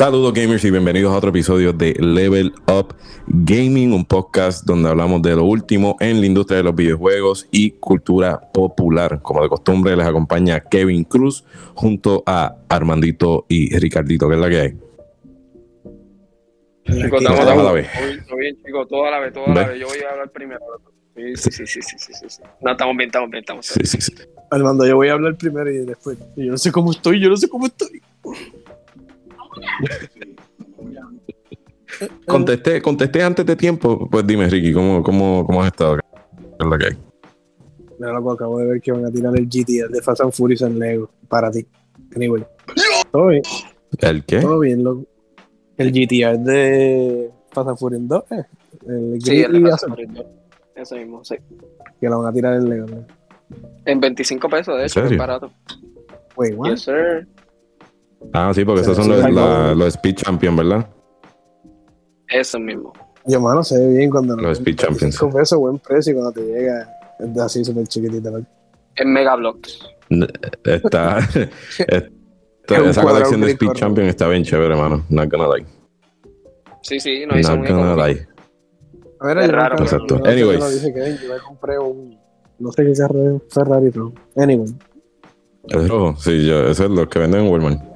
Saludos gamers y bienvenidos a otro episodio de Level Up Gaming, un podcast donde hablamos de lo último en la industria de los videojuegos y cultura popular. Como de costumbre les acompaña Kevin Cruz junto a Armandito y Ricardito, que es la que hay. Chicos, estamos a la vez. Todo bien, chicos, todo a la vez, todo a la vez. Yo voy a hablar primero. Sí, sí, sí, sí, sí, sí, sí. No, estamos bien, estamos bien, estamos bien. Sí, sí, sí. Armando, yo voy a hablar primero y después. Yo no sé cómo estoy, yo no sé cómo estoy. Contesté, contesté antes de tiempo. Pues dime, Ricky, ¿cómo, cómo, cómo has estado? ¿Qué es la que hay? Mira, loco, acabo de ver que van a tirar el GT de Fast and Furious en Lego para ti. Anyway. Todo bien. ¿El qué? Todo bien, loco. El GTR de Fast and Furious 2, eh. El sí, el de Fast and Furious 2. Eso mismo, sí. Que lo van a tirar en Lego, ¿no? En 25 pesos, de hecho, es barato. Wait, what? Yes, sir. Ah, sí, porque esos son los, la, los Speed Champions, ¿verdad? Eso mismo. Yo, mano, se ve bien cuando... Los Speed Champions. Con pesos, buen precio y cuando te llega es así súper chiquitito. ¿no? En Megablocks. Está... esa colección de Speed Champions está bien chévere, hermano. Not gonna lie. Sí, sí, no hizo Not gonna lie. A ver, es raro. Exacto. No, Anyways. No dije que yo me compré un... No sé qué carro es Ferrari, pero... Anyway. ¿Es rojo? Sí, yo, ese es lo que venden en Walmart.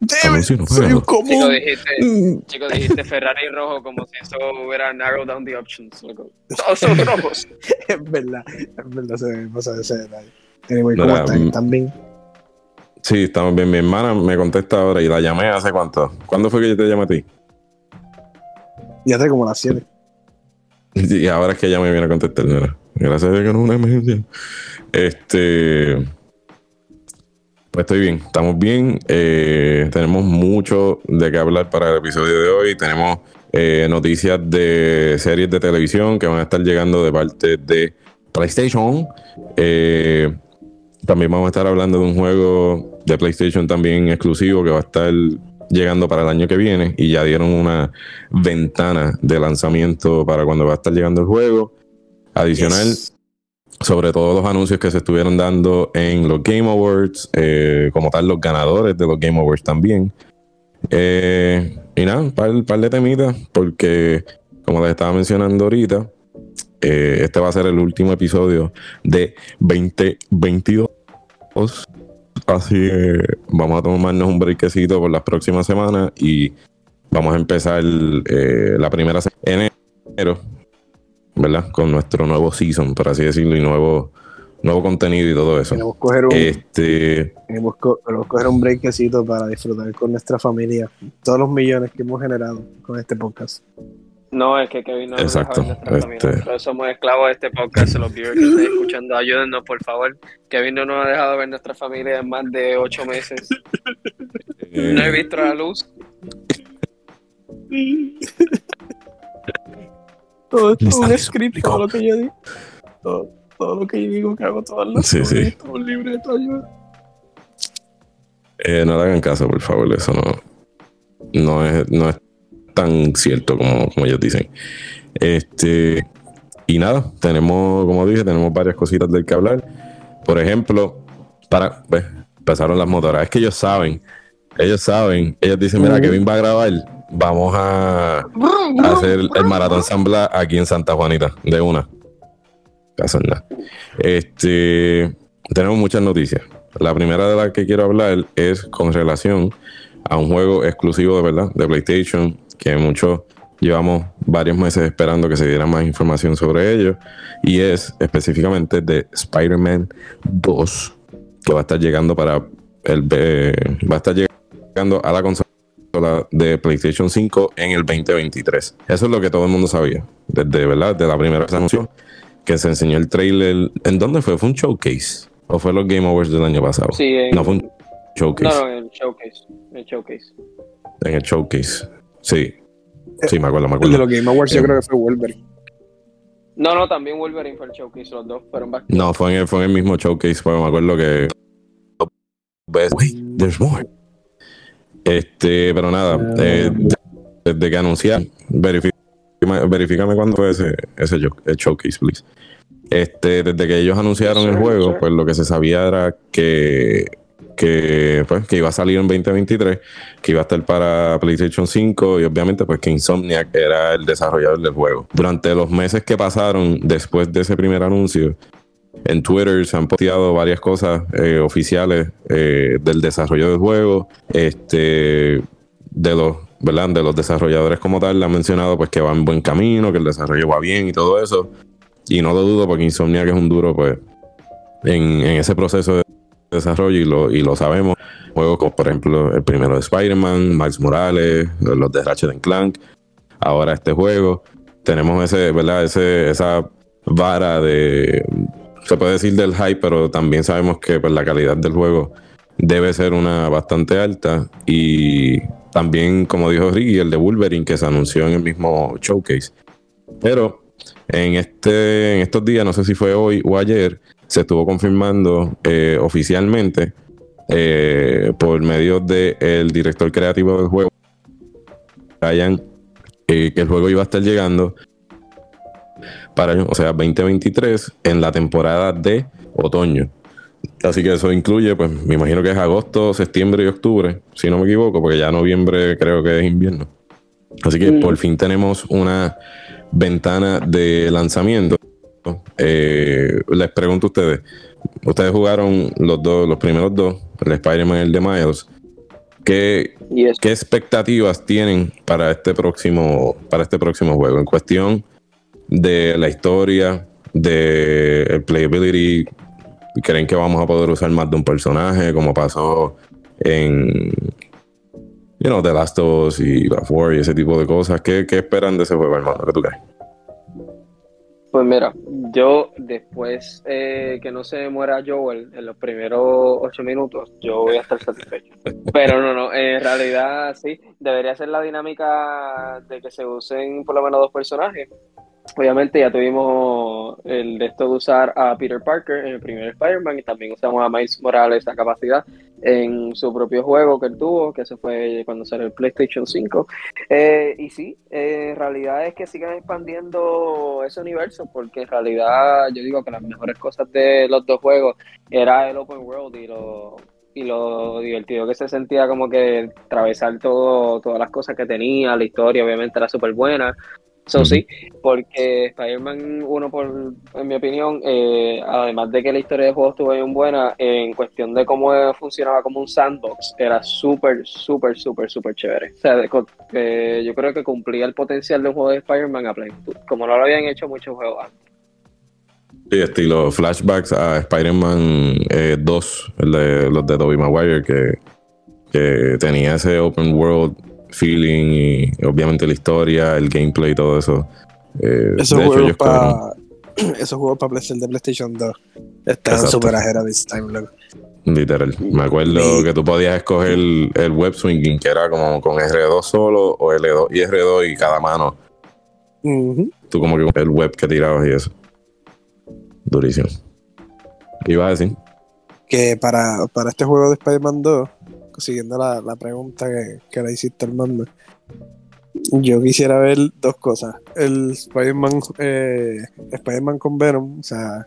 Debe, soy un común. Chico dijiste, mm. chico, dijiste Ferrari rojo como si eso hubiera narrow down the options. Loco. Todos son rojos. es verdad, es verdad, se me pasa ese detalle. Anyway, ¿cómo Mira, están? Mm. ¿Están bien? Sí, estamos bien. Mi hermana me contesta ahora y la llamé hace cuánto. ¿Cuándo fue que yo te llamé a ti? Ya hace como las 7. Y ahora es que ella me viene a contestar. Mira. Gracias a Dios que no es una emergencia. Este. Estoy bien, estamos bien. Eh, tenemos mucho de qué hablar para el episodio de hoy. Tenemos eh, noticias de series de televisión que van a estar llegando de parte de PlayStation. Eh, también vamos a estar hablando de un juego de PlayStation también exclusivo que va a estar llegando para el año que viene y ya dieron una ventana de lanzamiento para cuando va a estar llegando el juego. Adicional, sobre todos los anuncios que se estuvieron dando en los Game Awards, eh, como tal los ganadores de los Game Awards también. Eh, y nada, un par, par, de temitas, porque como les estaba mencionando ahorita, eh, este va a ser el último episodio de 2022. Así que vamos a tomarnos un breakcito por las próximas semanas y vamos a empezar la primera semana en enero ¿verdad? Con nuestro nuevo season, por así decirlo, y nuevo, nuevo contenido y todo eso. Queremos coger un, este... queremos coger un breakcito para disfrutar con nuestra familia todos los millones que hemos generado con este podcast. No, es que Kevin no nos Exacto, este... somos esclavos de este podcast, los viewers que estén escuchando, ayúdennos por favor. Kevin no nos ha dejado ver nuestra familia en más de ocho meses. Eh, no he visto la luz. Todo esto es un script, todo lo que yo digo. Todo, todo, lo que yo digo que hago todas las sí, sí. Libres de tu ayuda. Eh, no le hagan caso, por favor. Eso no, no, es, no es tan cierto como, como ellos dicen. Este. Y nada, tenemos, como dije, tenemos varias cositas del que hablar. Por ejemplo, para. Pues, empezaron las motoras. Es que ellos saben. Ellos saben. Ellos dicen, mira, Kevin va a grabar vamos a, hacer el maratón Zambla aquí en Santa Juanita, de una. Este, tenemos muchas noticias. La primera de las que quiero hablar es con relación a un juego exclusivo de verdad, de PlayStation, que muchos llevamos varios meses esperando que se diera más información sobre ello, y es específicamente de Spider-Man 2, que va a estar llegando para el va a estar llegando a la consola de PlayStation 5 en el 2023. Eso es lo que todo el mundo sabía, desde, ¿verdad? de la primera vez anunció que se enseñó el trailer. ¿En dónde fue? ¿Fue un showcase? ¿O fue los Game Awards del año pasado? Sí, no, fue un showcase. No, no, en el showcase. En el showcase. En el showcase. Sí. Sí, me acuerdo, me acuerdo. El de los Game Awards yo eh, creo que fue Wolverine. No, no, también Wolverine fue el showcase, los dos fueron back. No, fue en el, fue en el mismo showcase, porque me acuerdo que. Wait, there's more. Este, pero nada, ah. eh, desde que anunciaron, verifícame cuándo fue ese, ese showcase, please. Este, desde que ellos anunciaron el juego, pues lo que se sabía era que que, pues, que iba a salir en 2023, que iba a estar para PlayStation 5 y obviamente pues que Insomniac era el desarrollador del juego. Durante los meses que pasaron después de ese primer anuncio, en Twitter se han posteado varias cosas eh, oficiales eh, del desarrollo del juego, este, de los, ¿verdad? De los desarrolladores como tal, han mencionado pues que va en buen camino, que el desarrollo va bien y todo eso. Y no lo dudo porque Insomniac es un duro pues en, ese proceso de desarrollo y lo, y lo sabemos. Juegos como por ejemplo el primero de Spider-Man, Miles Morales, los de Ratchet Clank, ahora este juego. Tenemos ese, ¿verdad? Ese, esa vara de, se puede decir del hype, pero también sabemos que pues, la calidad del juego debe ser una bastante alta. Y también, como dijo Ricky, el de Wolverine que se anunció en el mismo showcase. Pero en, este, en estos días, no sé si fue hoy o ayer, se estuvo confirmando eh, oficialmente eh, por medio del director creativo del juego, Ryan, eh, que el juego iba a estar llegando para, o sea, 2023 en la temporada de otoño. Así que eso incluye, pues me imagino que es agosto, septiembre y octubre, si no me equivoco, porque ya noviembre creo que es invierno. Así que por fin tenemos una ventana de lanzamiento eh, les pregunto a ustedes, ustedes jugaron los dos, los primeros dos, el Spider-Man y el de Miles. ¿Qué, ¿Qué, expectativas tienen para este próximo, para este próximo juego? En cuestión de la historia, de el playability, ¿creen que vamos a poder usar más de un personaje? Como pasó en you know, The Last of Us y la War y ese tipo de cosas. ¿Qué, ¿Qué, esperan de ese juego, hermano? ¿Qué tú crees? Pues mira, yo después eh, que no se muera Joel en los primeros ocho minutos, yo voy a estar satisfecho. Pero no, no, en realidad sí, debería ser la dinámica de que se usen por lo menos dos personajes obviamente ya tuvimos el de esto de usar a Peter Parker en el primer Spider-Man y también usamos a Miles Morales esa capacidad en su propio juego que él tuvo, que se fue cuando salió el PlayStation 5. Eh, y sí, eh, en realidad es que sigan expandiendo ese universo, porque en realidad yo digo que las mejores cosas de los dos juegos era el open world y lo, y lo divertido que se sentía como que atravesar todo, todas las cosas que tenía, la historia obviamente era súper buena, eso sí, porque Spider-Man 1, por, en mi opinión, eh, además de que la historia de juego estuvo bien buena, en cuestión de cómo funcionaba como un sandbox, era súper, súper, súper, súper chévere. O sea, yo creo que cumplía el potencial de un juego de Spider-Man a plenitud, como no lo habían hecho muchos juegos antes. Sí, estilo flashbacks a Spider-Man 2, eh, de, los de Tobey Maguire, que, que tenía ese open world feeling y obviamente la historia, el gameplay y todo eso. Eh, esos, juegos para, esos juegos para PlayStation de PlayStation 2 están ahead of its time, loco. Literal. Me acuerdo que tú podías escoger el, web swinging, que era como con R2 solo o L2 y R2 y cada mano. Tú como que el web que tirabas y eso. Durísimo. ¿Qué ibas a decir? Que para, para este juego de Spider-Man 2 siguiendo la, pregunta que, le hiciste Armando, yo quisiera ver dos cosas. El Spider-Man eh, Spider con Venom, o sea,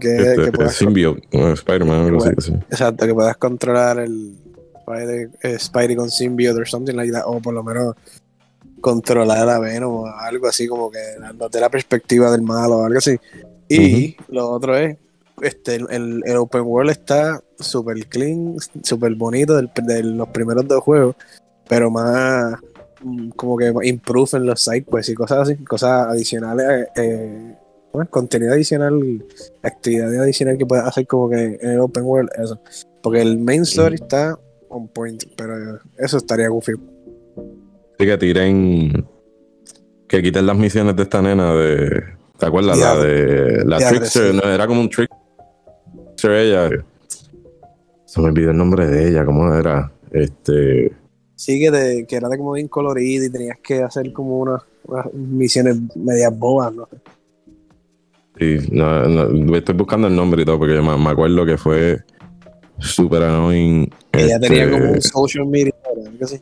que, este, que Spider-Man, Exacto, que puedas controlar el Spider, eh, Spidey con Symbiote o something like that, o por lo menos controlar a Venom o algo así, como que dándote la perspectiva del malo o algo así. Y lo otro es este, el, el, open world está súper clean, súper bonito de los primeros dos juegos, pero más mm, como que improve en los sidequests y cosas así, cosas adicionales, eh, contenido adicional, actividad adicional que puedes hacer como que en el open world, eso. Porque el main story está on point, pero eso estaría goofy. Sí, que tiren, que quiten las misiones de esta nena de, ¿te acuerdas? la de la Trickster, no, era como un trick ella. Se me olvidó el nombre de ella, ¿cómo era? Este. Sí, que, de, que era de como bien colorido y tenías que hacer como unas, misiones medias bobas, ¿no? Sí, no, estoy buscando el nombre y todo porque yo me, acuerdo que fue súper annoying. Ella tenía este, como un social media, ¿no? sí.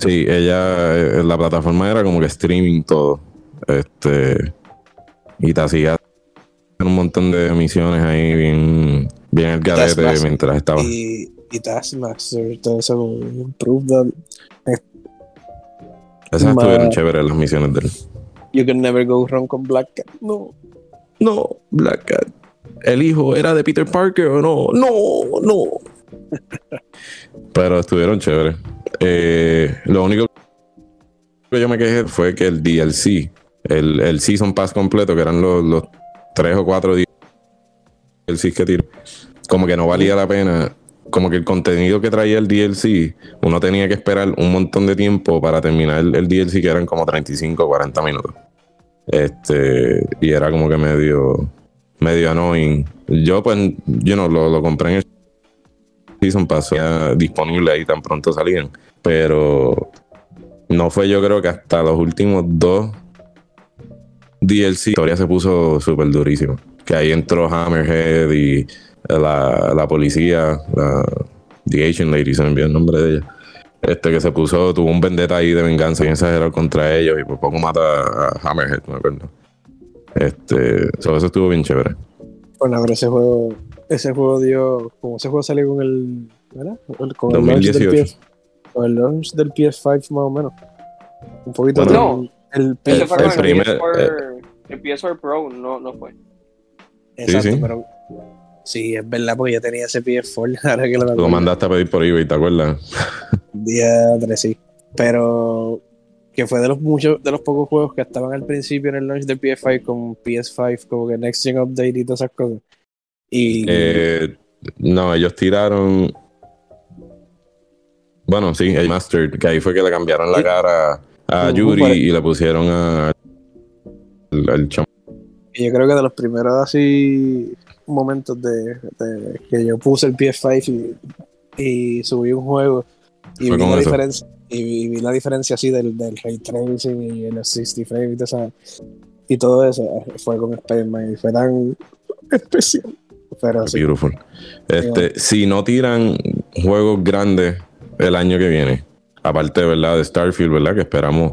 Sí, ella, eh, la plataforma era como que streaming todo. Este, y te hacía un montón de misiones ahí bien, bien el garete mientras estaba. Y, y Taskmaster, todo eso that. Esas Ma- estuvieron chéveres las misiones de él. You can never go wrong con Black Cat. No. No, Black Cat. ¿El hijo era de Peter Parker o no? No, no. Pero estuvieron chéveres. Eh, lo único que yo me quejé fue que el DLC, el, el Season Pass completo, que eran los, los tres o cuatro DLC que tiró, como que no valía la pena. Como que el contenido que traía el DLC, uno tenía que esperar un montón de tiempo para terminar el, el DLC, que eran como 35 o 40 minutos. Este, y era como que medio, medio annoying. Yo, pues, yo no lo, lo compré en el Season Pass, ya disponible ahí tan pronto salían. Pero no fue, yo creo que hasta los últimos dos DLC, la historia se puso súper durísimo. Que ahí entró Hammerhead y la, la policía, la The Asian Lady, se me envió el nombre de ella. Este que se puso, tuvo un vendetta ahí de venganza y exagerado contra ellos y por poco mata a Hammerhead, me acuerdo. Este, so, eso estuvo bien chévere. Bueno, pero ese juego, ese juego dio, como ese juego salió con el, ¿verdad? Con el launch del 2018. PS, con el launch del PS5 más o menos. Un poquito Bueno, del- el, El- el el, primer- PS4, el PS4 Pro, no, no fue. Exacto, sí. pero sí, es verdad, porque yo tenía ese PS4, ahora que lo lo mandaste a pedir por eBay, ¿te acuerdas? Día 3, sí. Pero que fue de los muchos, de los pocos juegos que estaban al principio en el launch del PS5 con PS5, como que Next Gen Update y todas esas cosas. Y Eh, no, ellos tiraron. Bueno, sí, el Master, que ahí fue que le cambiaron la Sí. cara a Yuri y le pusieron a. al, al chamo. y yo creo que de los primeros así momentos de, de que yo puse el PS5 y, y subí un juego y vi la diferencia y vi, vi la diferencia así del, del ray tracing y el 60 frames y, todo esa- y todo eso fue con Spider-Man y fue tan especial pero sí, Beautiful. Este, si no tiran juegos grandes el año que viene, aparte, ¿verdad? De Starfield, ¿verdad? Que esperamos.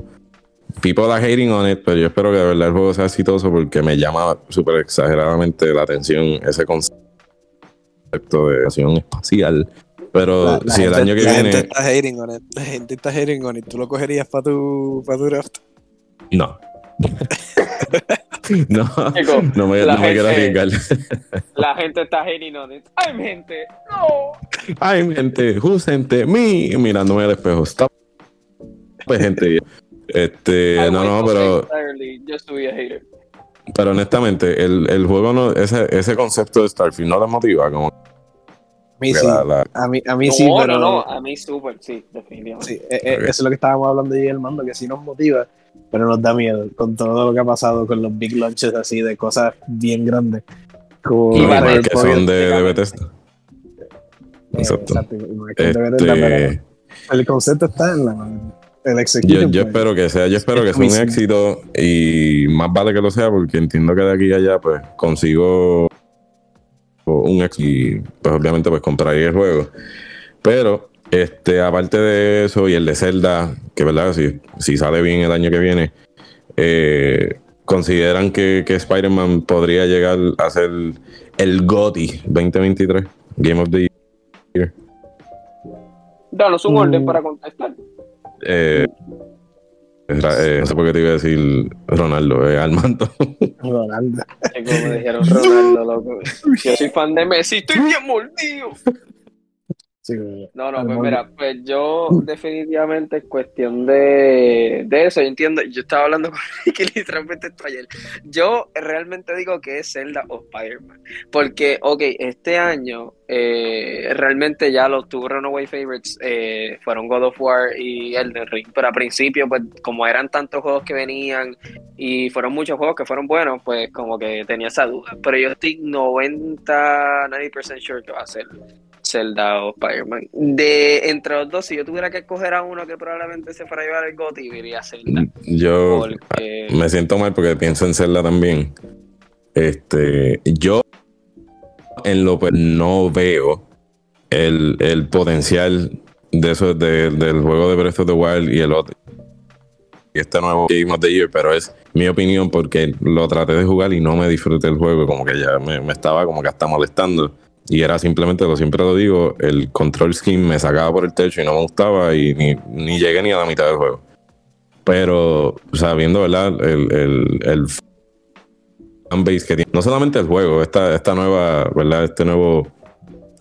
People are hating on it, pero yo espero que de verdad el juego sea exitoso porque me llama súper exageradamente la atención ese concepto de acción espacial. Pero la, la si el año que la viene. gente está hating on it la gente está hating on it tú lo cogerías para tu, para tu draft No. no, Chico, no me, no me quiero arriesgar. La gente está hating on it. ¡Ay, gente! ¡No! Ay, gente, who's gente, me, mirándome al espejo. Stop. Pues, gente. Este, I no, no, pero, pero honestamente, el, el juego no, ese, ese concepto de Starfield no les motiva. Como a mí sí la- la- a mí, a mí No, sí pero no, no, a mí súper, sí, definitivamente. Sí, eh, eh, eso es lo que estábamos hablando ayer, Mando, que sí nos motiva, pero nos da miedo con todo lo que ha pasado con los big launches así de cosas bien grandes. Como Y más el que poder son de. Bethesda. eh, exacto. exacto, y Este, el concepto está en la el yo, espero que sea, yo espero que sea un éxito y más vale que lo sea porque entiendo que de aquí a allá pues consigo un éxito y pues obviamente pues compraría el juego. Pero este aparte de eso y el de Zelda, que verdad si, si sale bien el año que viene, eh, consideran que, que Spider-Man podría llegar a ser el GOTY 2023, Game of the Year. Danos un Mm. orden para contestar. Eh, eh, no sé por qué te iba a decir Ronaldo, eh, Armando. Ronaldo. Es como me dijeron Ronaldo, loco. Yo soy fan de Messi, estoy bien mordido. Sí. No, no, pues mundo. mira, pues yo definitivamente es cuestión de, de eso, yo entiendo, yo estaba hablando con Ricky literalmente esto ayer, yo realmente digo que es Zelda o Spider-Man, porque, ok, este año eh, realmente ya los two runaway favorites eh, fueron God of War y Elden Ring, pero al principio, pues como eran tantos juegos que venían y fueron muchos juegos que fueron buenos, pues como que tenía esa duda, pero yo estoy 90, 90% sure que va a ser Zelda o Spider-Man. De entre los dos, si yo tuviera que escoger a uno que probablemente se fuera a llevar el GOTY, diría Zelda. Yo Porque me siento mal porque pienso en Zelda también. Este, yo en lo per- no veo el, el potencial de eso de- del juego de Breath of the Wild y el otro y este nuevo Game of the Year, pero es mi opinión porque lo traté de jugar y no me disfruté el juego, como que ya me, me estaba como que hasta molestando. Y era simplemente, lo siempre lo digo, el control scheme me sacaba por el techo y no me gustaba y ni, llegué ni a la mitad del juego. Pero, o sea, ¿verdad? El, el, el fanbase que tiene, no solamente el juego, esta, esta nueva, ¿verdad? Este nuevo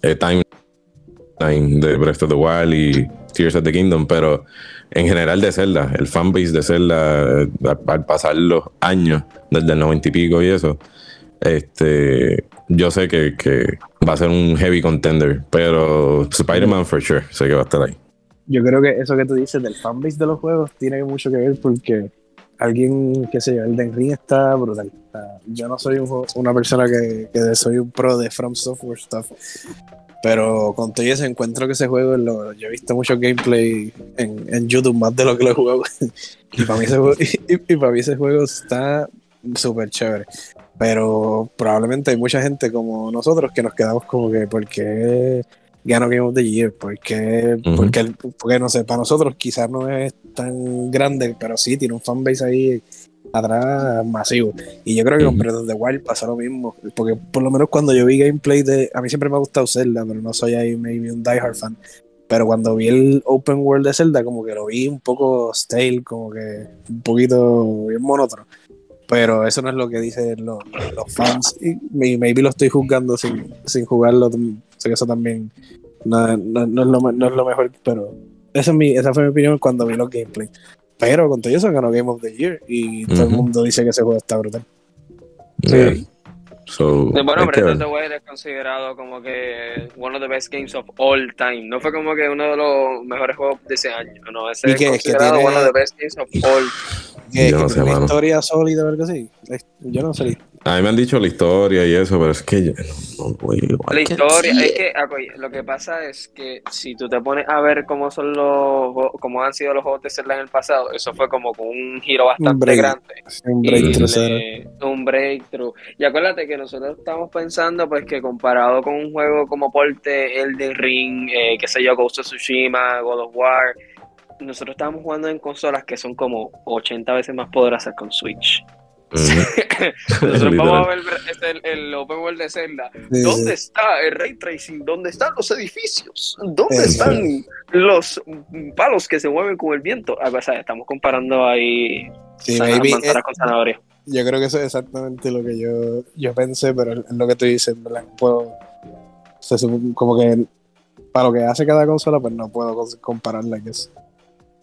eh, timeline de Breath of the Wild y Tears of the Kingdom, pero en general de Zelda, el fanbase de Zelda, eh, al pasar los años, desde el 90 y pico y eso, este, yo sé que, que va a ser un heavy contender, pero Spider-Man for sure, sé que va a estar ahí. Yo creo que eso que tú dices del fanbase de los juegos tiene mucho que ver porque alguien, qué sé yo, el Den Ring está brutal. Yo no soy una persona que, soy un pro de From Software stuff, pero con todo ese encuentro que ese juego, lo- yo he visto mucho gameplay en, YouTube más de lo que lo he jugado. y para mí ese juego está súper chévere. Pero probablemente hay mucha gente como nosotros que nos quedamos como que, ¿por qué ganó Game of the Year? ¿Por qué? Porque, porque no sé, para nosotros quizás no es tan grande, pero sí tiene un fanbase ahí atrás masivo. Y yo creo que con Ujú. Breath of the Wild pasa lo mismo, porque por lo menos cuando yo vi gameplay de... A mí siempre me ha gustado Zelda, pero no soy ahí maybe un diehard fan. Pero cuando vi el open world de Zelda, como que lo vi un poco stale, como que un poquito bien monótono. Pero eso no es lo que dicen los, los fans. Y may- maybe lo estoy juzgando sin, sin jugarlo. Sé que eso también no, no- no es lo, no es lo mejor, pero esa, es mi, esa fue mi opinión cuando vi los gameplays. Pero con todo eso ganó Game of the Year y todo el mundo dice que ese juego está brutal. Yeah. So, Bueno, hay que the Wild es considerado como que one of the best games of all time. No fue como que uno de los mejores juegos de ese año. No, ese ¿Y es qué? ¿Es que considerado tiene- one of the best games of all Que, Yo que no sé, tiene una mano. historia sólida o algo así. Yo no sé. A mí me han dicho la historia y eso, pero es que yo no voy igual La historia, es que ah, oye, lo que pasa es que si tú te pones a ver cómo son los cómo han sido los juegos de Zelda en el pasado, eso fue como con un giro bastante break. grande. Un breakthrough cero. le- un breakthrough. Y acuérdate que nosotros estamos pensando pues que comparado con un juego como Porte, Elden Ring, eh, qué sé yo, Ghost of Tsushima, God of War, nosotros estamos jugando en consolas que son como 80 veces más poderosas con Switch. Nosotros vamos a ver este, el, el Open World de Zelda. Sí, ¿Dónde sí. está el ray tracing? ¿Dónde están los edificios? ¿Dónde están los palos que se mueven con el viento? Ah, pues, estamos comparando ahí maybe, eh, con zanahoria. Yo creo que eso es exactamente lo que yo, yo pensé, pero es lo que tú dices, puedo. como que para lo que hace cada consola, pues no puedo compararla. Que es.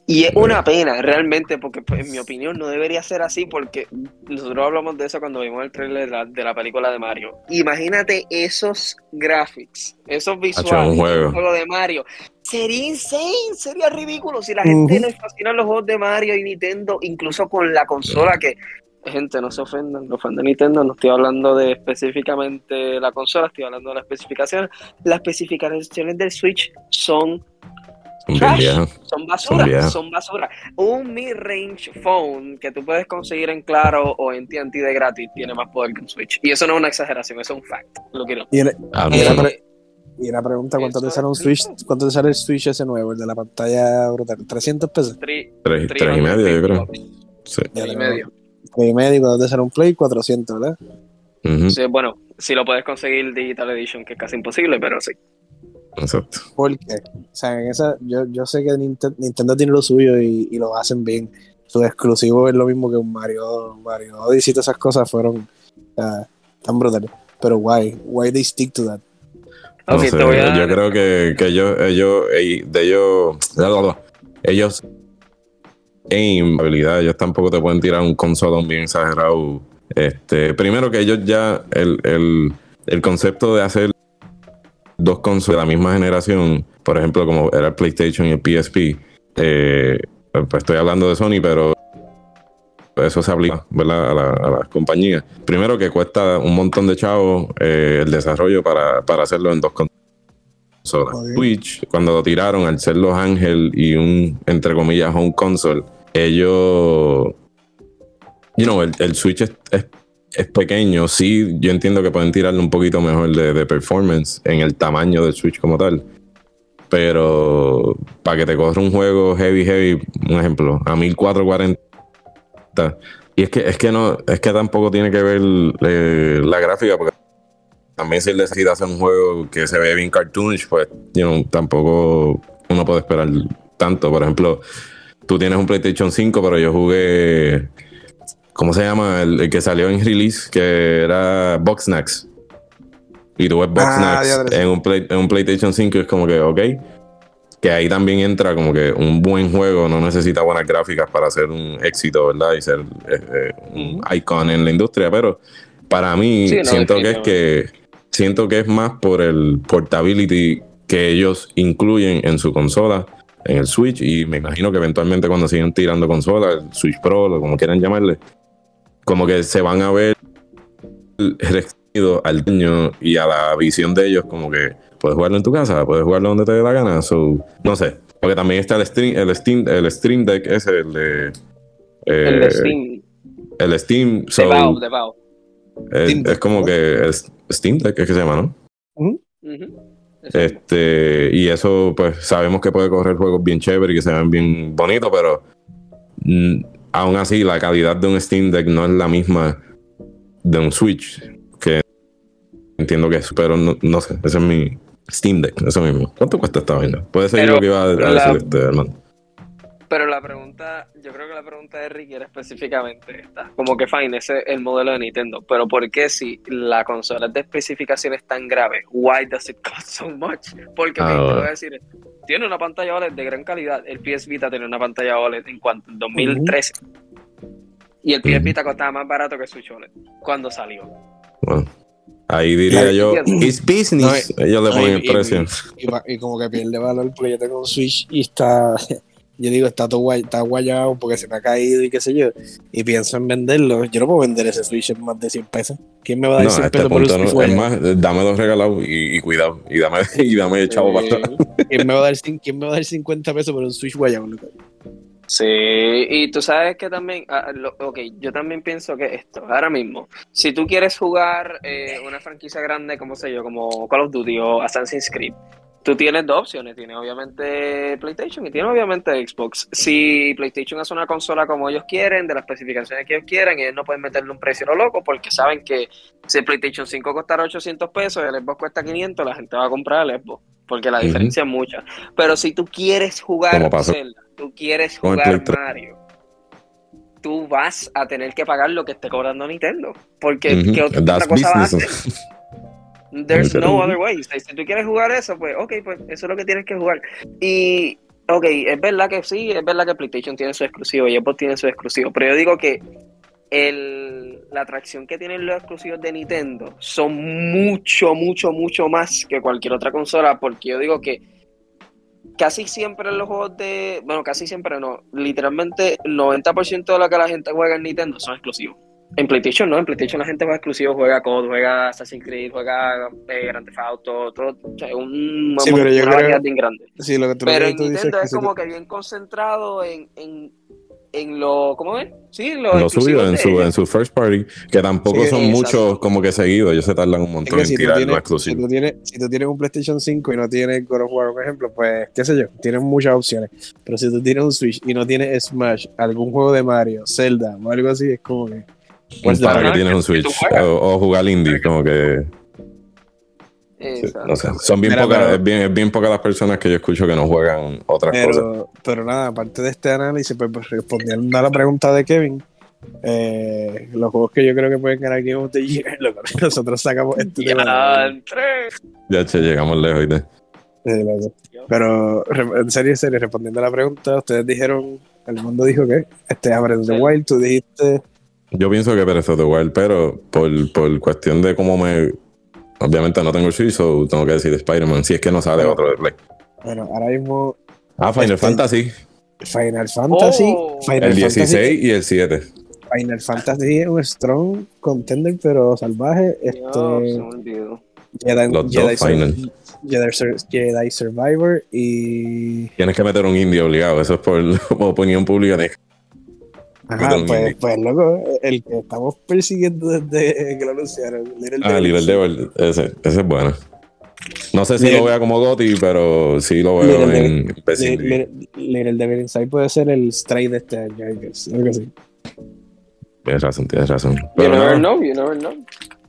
Y es una pena, realmente, porque pues, en mi opinión no debería ser así, porque nosotros hablamos de eso cuando vimos el trailer de la, de la película de Mario. Imagínate esos graphics, esos visuales, un juego. juego de Mario. Sería insane, sería ridículo si la gente Ujú. le fascinan los juegos de Mario y Nintendo, incluso con la consola que... Gente, no se ofendan, no ofende Nintendo, no estoy hablando de específicamente la consola, estoy hablando de las especificaciones. Las especificaciones del Switch son Trash. son basura, son basura. Un mid-range phone que tú puedes conseguir en Claro o en TNT de gratis tiene más poder que un Switch. Y eso no es una exageración, eso es un fact. Lo quiero. Y, la- Ah, y, la no. pre- y la pregunta: ¿cuánto te sale un Switch? ¿Cuánto te sale el Switch ese nuevo, el de la pantalla brutal? ¿300 pesos? Three- Tres, three tres y medio, yo creo. bucks. Sí. Ya Tres y tenemos- medio. tres y medio, cuando te sale un Play, 400, ¿verdad? Sí, bueno, si lo puedes conseguir Digital Edition, que es casi imposible, pero sí. Exacto. Porque, o sea, en esa, yo, yo sé que Ninten- Nintendo tiene lo suyo y, y lo hacen bien. Su exclusivo es lo mismo que un Mario, Mario Odyssey y todas esas cosas fueron tan brutales. Pero why? Why they stick to that? No Ok, sé, te voy a Yo dar- creo que, que ellos, ellos, de ellos, ellos, aim, habilidad, ellos tampoco te pueden tirar un consolón bien exagerado. Este, primero que ellos ya, el, el, el concepto de hacer dos consolas de la misma generación, por ejemplo, como era el PlayStation y el PSP, eh, pues estoy hablando de Sony, pero eso se aplica ¿verdad? A, la- a las compañías. Primero que cuesta un montón de chavos eh, el desarrollo para, para hacerlo en dos consolas. Switch, cuando lo tiraron al ser los Ángel y un, entre comillas, home console, ellos, you know, el, el Switch es, es- es pequeño, sí, yo entiendo que pueden tirarle un poquito mejor de, de performance en el tamaño del Switch como tal. Pero para que te corra un juego heavy, heavy, un ejemplo, a 1440. Y es que, es que no, es que tampoco tiene que ver eh, la gráfica, porque también si él decide hacer un juego que se ve bien cartoonish, pues you tampoco uno puede esperar tanto. Por ejemplo, tú tienes un PlayStation 5, pero yo jugué. ¿Cómo se llama? El, el que salió en release, que era Box Snacks. Y tú ves Box Ah, Snacks diadre, sí. en, un Play- en un PlayStation 5 y es como que, ok. Que ahí también entra como que un buen juego no necesita buenas gráficas para ser un éxito, ¿verdad? Y ser eh, eh, un icon en la industria. Pero para mí, Sí, no, siento que es que siento que es más por el portability que ellos incluyen en su consola, en el Switch, y me imagino que eventualmente cuando sigan tirando consolas, el Switch Pro, o como quieran llamarle, como que se van a ver restringidos al daño y a la visión de ellos, como que puedes jugarlo en tu casa, puedes jugarlo donde te dé la gana, so, no sé, porque también está el Stream, el Steam, el Stream Deck ese, el de... El eh, de Steam, el Steam, de so, Valve, de Valve. es, Steam Deck, es como que el Steam Deck es que se llama, ¿no? Este, y eso, pues, sabemos que puede correr juegos bien chéveres y que se ven bien bonitos, pero mm, aún así la calidad de un Steam Deck no es la misma de un Switch, que entiendo que es, pero no, no sé, ese es mi Steam Deck, eso mismo. ¿Cuánto cuesta esta vaina? Puede ser Pero lo que iba a, a la- decir este hermano. Pero la pregunta, yo creo que la pregunta de Ricky era específicamente esta. Como que fine, ese es el modelo de Nintendo. Pero ¿por qué si la consola es de especificaciones tan graves? Why does it cost so much? Porque Ah, te voy a decir, tiene una pantalla OLED de gran calidad. El PS Vita tiene una pantalla OLED en cuanto en 2013. Y el PS. Vita costaba más barato que Switch OLED cuando salió. Bueno, ahí diría yo, it's business. Ellos le no, ponen y- el y- precio. Y, como que pierde valor porque yo tengo un Switch y está, yo digo, está todo guay, está guayado porque se me ha caído y qué sé yo. Y pienso en venderlo. Yo no puedo vender ese Switch en más de 100 pesos. ¿Quién me va a dar No, 100 a este pesos por un Switch no. Es más, dámelo regalado y, y cuidado. Y dame, y dame el chavo para atrás. ¿Quién me va a dar, quién me va a dar 50 pesos por un Switch guayado? Sí, y tú sabes que también, ah, lo- ok, yo también pienso que esto, ahora mismo, si tú quieres jugar eh, una franquicia grande, como sé yo, como Call of Duty o Assassin's Creed, tú tienes dos opciones, tienes obviamente PlayStation y tienes obviamente Xbox. Si PlayStation hace una consola como ellos quieren, de las especificaciones que ellos quieren, ellos no pueden meterle un precio a lo loco porque saben que si el PlayStation 5 costara 800 pesos y el Xbox cuesta 500, la gente va a comprar el Xbox porque la diferencia es mucha. Pero si tú quieres jugar Zelda, tú quieres jugar Play 3. Mario, tú vas a tener que pagar lo que esté cobrando Nintendo. Porque. ¿qué otra, cosa vas a hacer? There's no other way. Si si tú quieres jugar eso, pues ok, pues eso es lo que tienes que jugar. Y, ok, es verdad que sí, es verdad que PlayStation tiene su exclusivo y Xbox tiene su exclusivo, pero yo digo que el, la atracción que tienen los exclusivos de Nintendo son mucho, mucho, mucho más que cualquier otra consola, porque yo digo que casi siempre los juegos de, bueno, casi siempre no, literalmente el 90% de lo que la gente juega en Nintendo son exclusivos. En PlayStation no, en PlayStation la gente juega exclusivo, juega COD, juega Assassin's Creed, juega eh, Grand Theft Auto, todo, o sea, un, Sí, pero yo una creo- variedad bien grande. Sí, lo que tú, Pero lo en Nintendo es que es como que bien concentrado en, en, en lo, ¿cómo es? Sí, Lo exclusivos en su, en su first party, que tampoco Sí, son exacto. muchos como que seguidos. Ellos se tardan un es montón que en si tú, tirar lo tienes, si, exclusivo. tú tienes, si tú tienes un PlayStation 5 y no tienes God of War, por ejemplo, pues qué sé yo, tienes muchas opciones. Pero si tú tienes un Switch y no tienes Smash, algún juego de Mario, Zelda o algo así, es como que. The Para point? que tienes un Switch o, o jugar indie, como que sí, Exacto. no sé. Son bien pocas, es bien, es bien pocas las personas que yo escucho que no juegan otras cosas. Pero, pero nada, aparte de este análisis, pues, pues, respondiendo a la pregunta de Kevin, eh, los juegos que yo creo que pueden ganar Game of the Year, lo que nosotros sacamos este tema. Diantre. Ya, che, llegamos lejos. loco. Pero en serio, en serio, respondiendo a la pregunta, ustedes dijeron, el mundo dijo que este Breath of the. Wild, tú dijiste, Yo pienso que Breath of the Wild, pero por, por cuestión de cómo me. Obviamente no tengo el Switch, so tengo que decir Spider-Man. Si es que no sale Bueno. otro de Play. bueno, ahora mismo Ah, Final Este- Fantasy. Final Fantasy, Oh. Final El Fantasy, 16 y el 7. Final Fantasy es un strong contender, pero salvaje. Dios, Este, olvidó. Jedi, Los Jedi dos Sur- Final. Jedi Sur- Jedi Survivor y Tienes que meter un indie obligado. Eso es por opinión pública. de- Ajá, pues, pues loco, el que estamos persiguiendo desde que lo anunciaron. Little Ah, Devil. Little Devil. Ese, ese es bueno. No sé si Little- lo vea como Gotti, pero sí lo veo Little en Indie. Little, Little Devil Inside puede ser el Stray de este año, I guess, algo así. Tienes razón, tienes razón. You Pero never no, know, you never know.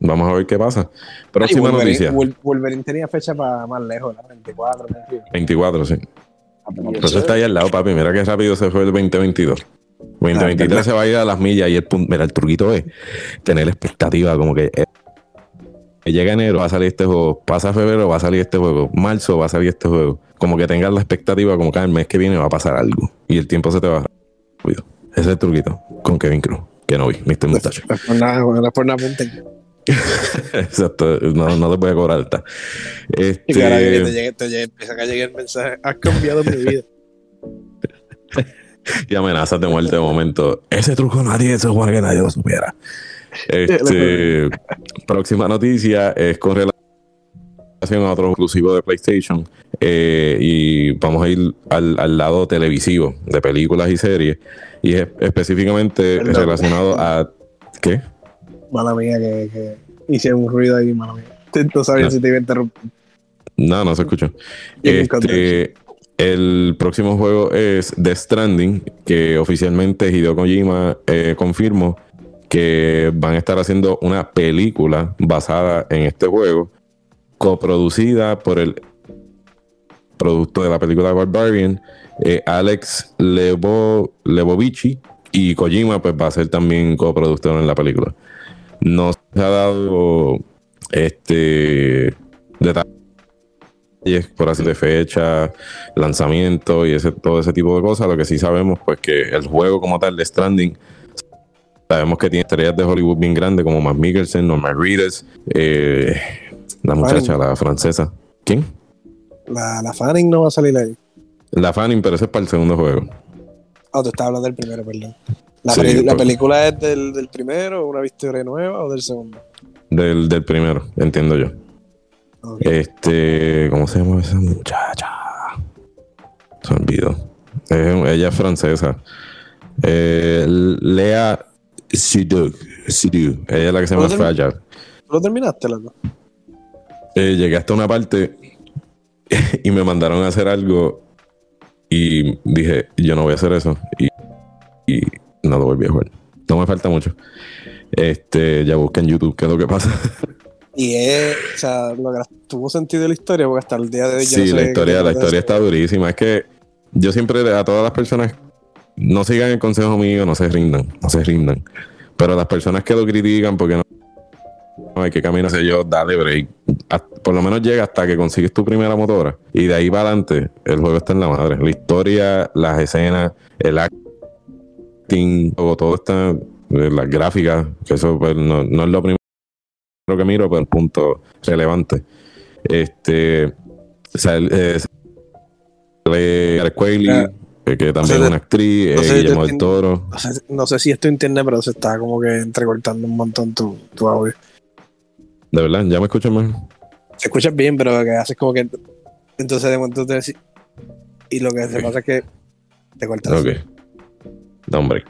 Vamos a ver qué pasa. Próxima noticia. Wolverine tenía fecha para más lejos, ¿no? 24, 24, sí. Entonces está ahí al lado, papi. Mira qué rápido se fue el 2022. 2023 se va a ir a las millas y el punto, mira, el truquito es tener la expectativa como que eh, llega enero, va a salir este juego, pasa febrero, va a salir este juego, marzo va a salir este juego. Como que tengas la expectativa como que el mes que viene va a pasar algo y el tiempo se te va rápido. Ese es el truquito con Kevin Cruz, que no vi, Mr. Mustache. No es por nada, no es por nada, Exacto, no, no te puede cobrar alta. Este... Y ahora que te llegue, te llegue, empieza a llegar el mensaje, has cambiado mi vida. y amenazas de muerte de momento. Ese truco nadie se juega que nadie lo supiera. Este, próxima noticia es con relación a otro exclusivo de PlayStation. Eh, y vamos a ir al, al, lado televisivo de películas y series. Y es específicamente relacionado a. ¿Qué? Mala mía, que, que, hice un ruido ahí, mala mía. No sabía no. si te iba a interrumpir. No, no se escuchó. Este, el próximo juego es The Stranding, que oficialmente Hideo Kojima eh, confirmó que van a estar haciendo una película basada en este juego, coproducida por el producto de la película Barbarian, eh, Alex Levo, Levovici, y Kojima pues va a ser también coproductor en la película. No se ha dado este detalles por así de fecha, lanzamiento y ese, todo ese tipo de cosas. Lo que sí sabemos, pues que el juego como tal de Stranding, sabemos que tiene estrellas de Hollywood bien grandes como Matt Mikkelsen, Norman Reedus, eh, la muchacha, la francesa. ¿Quién? La, la Fanning no va a salir ahí. La Fanning, pero ese es para el segundo juego. Ah, oh, te estaba hablando del primero, perdón. ¿La, sí, peli la película es del, del, primero, una historia nueva o del segundo? Del, del primero, entiendo yo. Okay. Este, ¿cómo se llama esa muchacha? Se olvidó. Es, ella es francesa. Eh, Lea Sidou. Sidou. Ella es la que se llama Fragile. ¿Lo terminaste, loco? Eh, llegué hasta una parte y me mandaron a hacer algo y dije, yo no voy a hacer eso. Y, y no lo volví a jugar. No me falta mucho. Este, ya busqué en YouTube qué es lo que pasa. Y es, o sea, lo que tuvo sentido la historia, porque hasta el día de hoy Sí, no sé la historia, la historia está durísima. Es que yo siempre a todas las personas no sigan el consejo mío, no se rindan, no se rindan. Pero las personas que lo critican porque no, hay que caminar, sé yo, dale break. Por lo menos llega hasta que consigues tu primera motora. Y de ahí para adelante, el juego está en la madre. La historia, las escenas, el acting, todo está, las gráficas, que eso pues, no, no es lo primero que miro, pero el punto relevante. Este, sea, eh, Quayle, eh, que también es una actriz, no sé, Guillermo del Toro. No sé, no sé, si esto entiende, pero se está como que entrecortando un montón tu, tu audio. De verdad, ya me escuchas más. Se escuchas bien, pero que haces como que. Entonces de momento te decís. Y lo que okay. se pasa es que te cortas. Ok. No, hombre.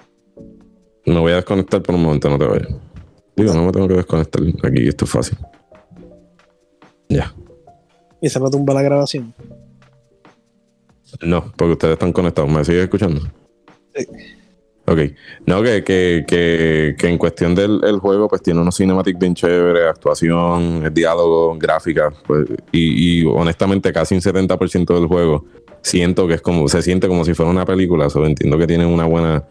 Me voy a desconectar por un momento, no te vayas. Digo, no me tengo que desconectar. Aquí esto es fácil. Ya. ¿Y se me tumba la grabación? No, porque ustedes están conectados. ¿Me siguen escuchando? Sí. Ok. No, que, que, que, que en cuestión del el juego, pues tiene unos cinematics bien chéveres, actuación, diálogo, gráfica. Pues, y, y, honestamente, casi un 70% del juego siento que es como, se siente como si fuera una película. So, entiendo que tienen una buena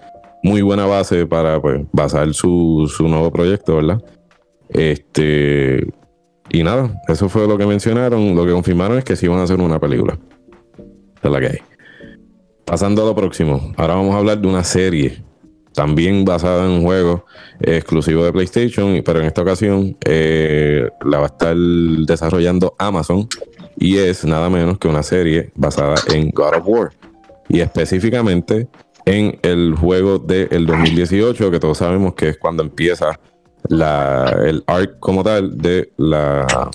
muy buena base para pues, basar su, su nuevo proyecto, ¿verdad? Este. Y nada, eso fue lo que mencionaron. Lo que confirmaron es que sí van a hacer una película. Es la que hay. Pasando a lo próximo. Ahora vamos a hablar de una serie. También basada en un juego exclusivo de PlayStation. Pero en esta ocasión eh, la va a estar desarrollando Amazon. Y es nada menos que una serie basada en God of War. Y específicamente en el juego del 2018, que todos sabemos que es cuando empieza la, el arc como tal de la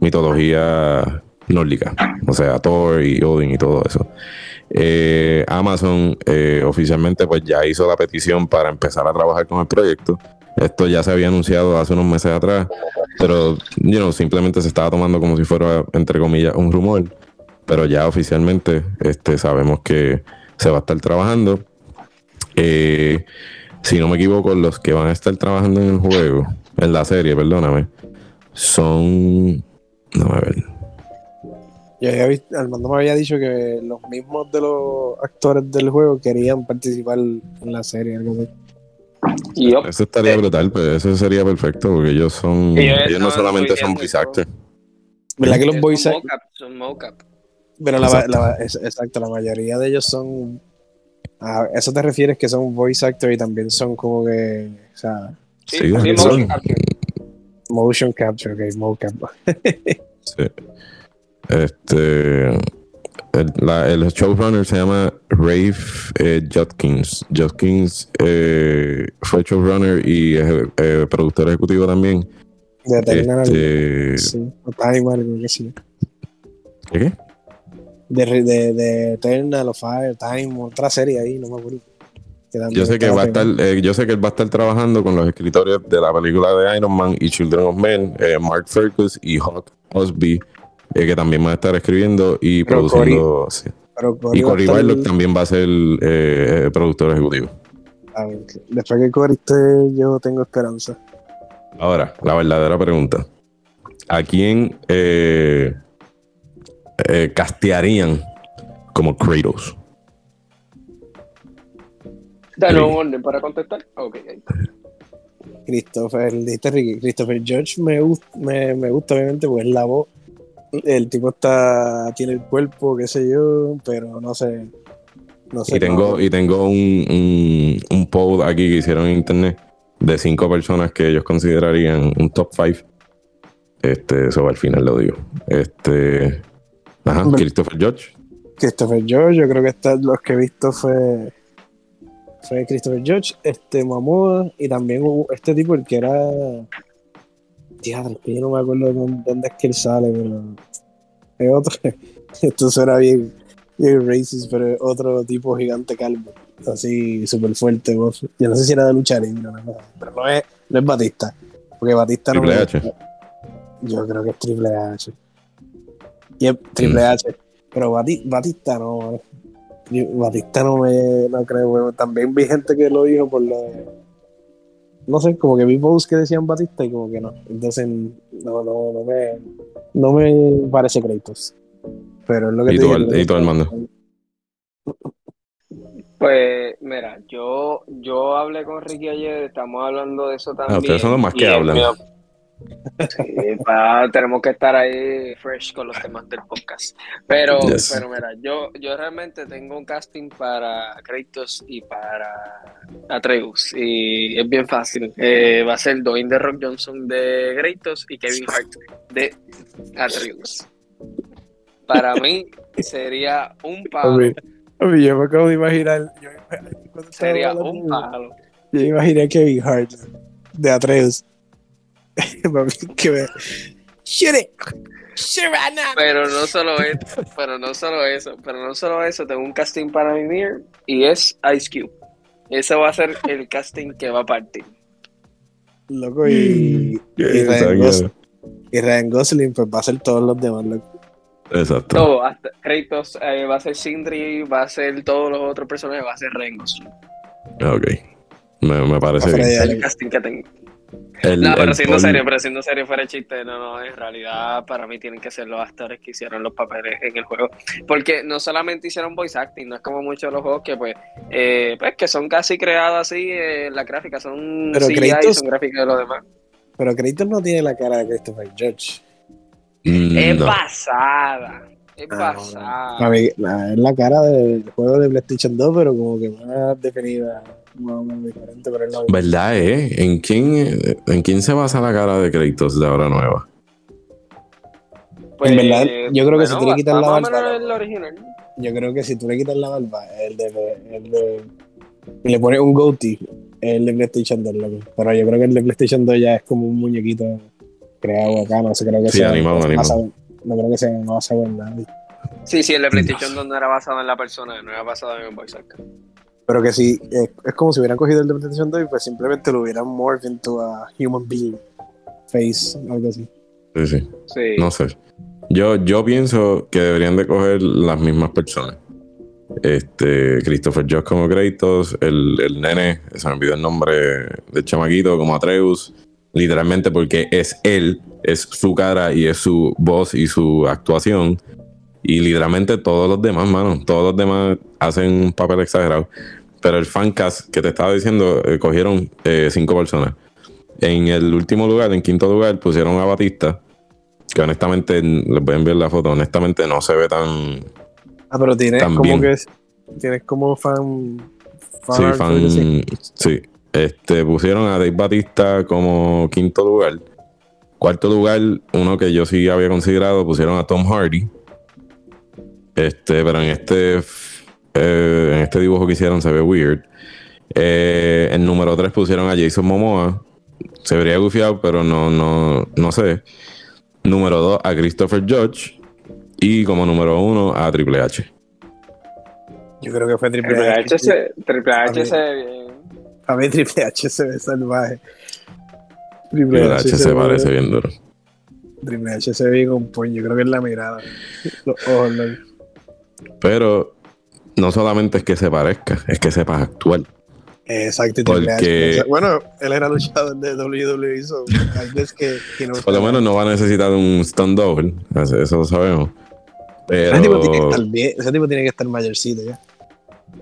mitología nórdica, o sea, Thor y Odin y todo eso. Eh, Amazon eh, oficialmente pues ya hizo la petición para empezar a trabajar con el proyecto. Esto ya se había anunciado hace unos meses atrás, pero you know, simplemente se estaba tomando como si fuera, entre comillas, un rumor. Pero ya oficialmente este, sabemos que se va a estar trabajando. Eh, si no me equivoco, los que van a estar trabajando en el juego en la serie, perdóname, son. No, a ver. Yo había visto, Armando me había dicho que los mismos de los actores del juego querían participar en la serie. Algo así. Y yo, Eso estaría brutal, pues eso sería perfecto, porque ellos son. Ellos Ellos no solamente son voice actors. ¿Verdad que los son voice act- mocap, son mocap. Pero la, Exacto. la- es- exacto, la mayoría de ellos son. A eso te refieres que son voice actor y también son como que. O sea, Sí, Sí, sí, son- motion capture. motion capture, ok, mocap. Sí. Este. El, la- el showrunner se llama Rafe eh, Judkins. Judkins eh, fue showrunner y es eh, productor ejecutivo también. De. Este, Sí, o Time, algo que sí. ¿Qué? De, de, de Eternal o Fire, Time, otra serie ahí, no me acuerdo. Yo sé que va a estar, eh, yo sé que él va a estar trabajando con los escritores de la película de Iron Man y Children of Men, eh, Mark Fergus y Hawk Osby, eh, que también va a estar escribiendo y Pero produciendo. sí. Pero Cory Y Cory Barlog también va a ser eh, productor ejecutivo. a ver, Después que Cory esté, yo tengo esperanza. Ahora, la verdadera pregunta. ¿A quién eh, castearían como Kratos? Dale un orden para contestar. Ok, ahí está. Christopher, Christopher George me, gust- me, me gusta obviamente porque es la voz. El tipo está, tiene el cuerpo, qué sé yo, pero no sé. No sé. Y tengo, y tengo un, un, un poll aquí que hicieron en internet de cinco personas que ellos considerarían un top five. Este, eso al final lo digo. Este, ajá. Christopher George. Christopher George, yo creo que está, los que he visto fue fue Christopher George, este Momoa y también hubo este tipo el que era que yo no me acuerdo dónde, dónde es que él sale, pero es otro, esto suena bien, bien racist, pero es otro tipo gigante calvo, así súper fuerte, yo no sé si era de lucha libre, no, no, pero no es, no es Batista, porque Batista no Triple H. Yo creo que es Triple H. Y es Triple Mm. H. Pero Bati- Batista no. yo- Batista no me. No creo. weón. También vi gente que lo dijo por lo de. No sé, como que vi posts que decían Batista y como que no. Entonces, no, no, no me. No me parece Kratos. Pero es lo que ¿Y te tú, creo y tú, Armando? Pues mira, yo, yo hablé con Ricky ayer, estamos hablando de eso también. Ah, ustedes son los más que hablan. mi Sí, pa- tenemos que estar ahí fresh con los temas del podcast. Pero, Yes. pero mira, yo, yo realmente tengo un casting para Kratos y para Atreus. Y es bien fácil. Eh, va a ser Dwayne The Rock Johnson de Kratos y Kevin Hart de Atreus. Para mí sería un palo. Yo me acabo de imaginar. Yo, Sería un palo. Yo imaginé a Kevin Hart de Atreus. Shoot it! Pero no solo eso, pero no solo eso, pero no solo eso, tengo un casting para Mimir y es Ice Cube. Ese va a ser el casting que va a partir. Loco, y, y, Eh, Ryan sabía. Gos- y Ryan Gosling pues va a ser todos los demás, loco. Exacto. Todo, hasta Kratos eh, va a ser Sindri, va a ser todos los otros personajes, va a ser Rengos. Ok. Me, me parece bien. Es el casting que tengo. El- No, pero el siendo serio, pero siendo serio fuera de chiste, no, no, en realidad para mí tienen que ser los actores que hicieron los papeles en el juego. Porque no solamente hicieron voice acting, no es como muchos de los juegos que pues, eh, pues que son casi creados así, eh, las gráficas son Pero CGI, Kratos- son gráficas de los demás. Pero Kratos no tiene la cara de Christopher George. Mm, Es no. basada, es Ah, basada. A mí, la- es la cara del juego de PlayStation 2, pero como que más definida, más o menos diferente, pero es lo mismo. ¿Verdad, eh? ¿En quién, ¿En quién se basa la cara de Kratos de ahora nueva? Pues, En verdad, yo creo que si tú le quitas la barba, menos no. el original. Yo creo que si tú le quitas la barba, el de, el de y le pones un goatee, el de PlayStation 2, loco. Pero yo creo que el de PlayStation 2 ya es como un muñequito creado acá, no sé, creo que Sí, sea animado, animado. basado- no creo que sea no basado en nadie. Sí, sí, el de PlayStation 2 no era basado en la persona, no era basado en el voice actor. Pero que sí, es, es como si hubieran cogido el de PlayStation 2 y pues simplemente lo hubieran morphed into a human being face, algo así. Sí, sí. Sí. No sé. Yo, yo pienso que deberían de coger las mismas personas. Este, Christopher Josh como Kratos, el, el nene, se me olvidó el nombre del chamaquito como Atreus, literalmente porque es él, es su cara y es su voz y su actuación. Y literalmente todos los demás, mano, todos los demás hacen un papel exagerado. Pero el fancast que te estaba diciendo, eh, cogieron eh, cinco personas. En el último lugar, en quinto lugar, pusieron a Batista, que honestamente, les voy a enviar la foto, honestamente no se ve tan... Ah, pero tienes como que tienes como fan, fan Sí, fan, sí. Este, pusieron a Dave Batista como quinto lugar. Cuarto lugar, uno que yo sí había considerado, pusieron a Tom Hardy. Este, pero en este, eh, en este dibujo que hicieron se ve weird. Eh, en número 3 pusieron a Jason Momoa. Se vería gufiado, pero no, no, no sé. Número 2 a Christopher Judge. Y como número 1 a Triple H. Yo creo que fue Triple H. H se, Triple H se ve bien. A mí Triple H se ve salvaje. Triple, Triple H se parece bien duro. Triple H se ve bien con point. Yo creo que es la mirada. Los ojos. Pero no solamente es que se parezca, es que sepas actuar. Exacto, y Porque-. Bueno, él era luchador de WWE, so I guess que, que no Por lo menos no va a necesitar un stunt double, eso lo sabemos. Ese tipo, tiene que Pero estar bien, ese tipo tiene que estar mayorcito ya.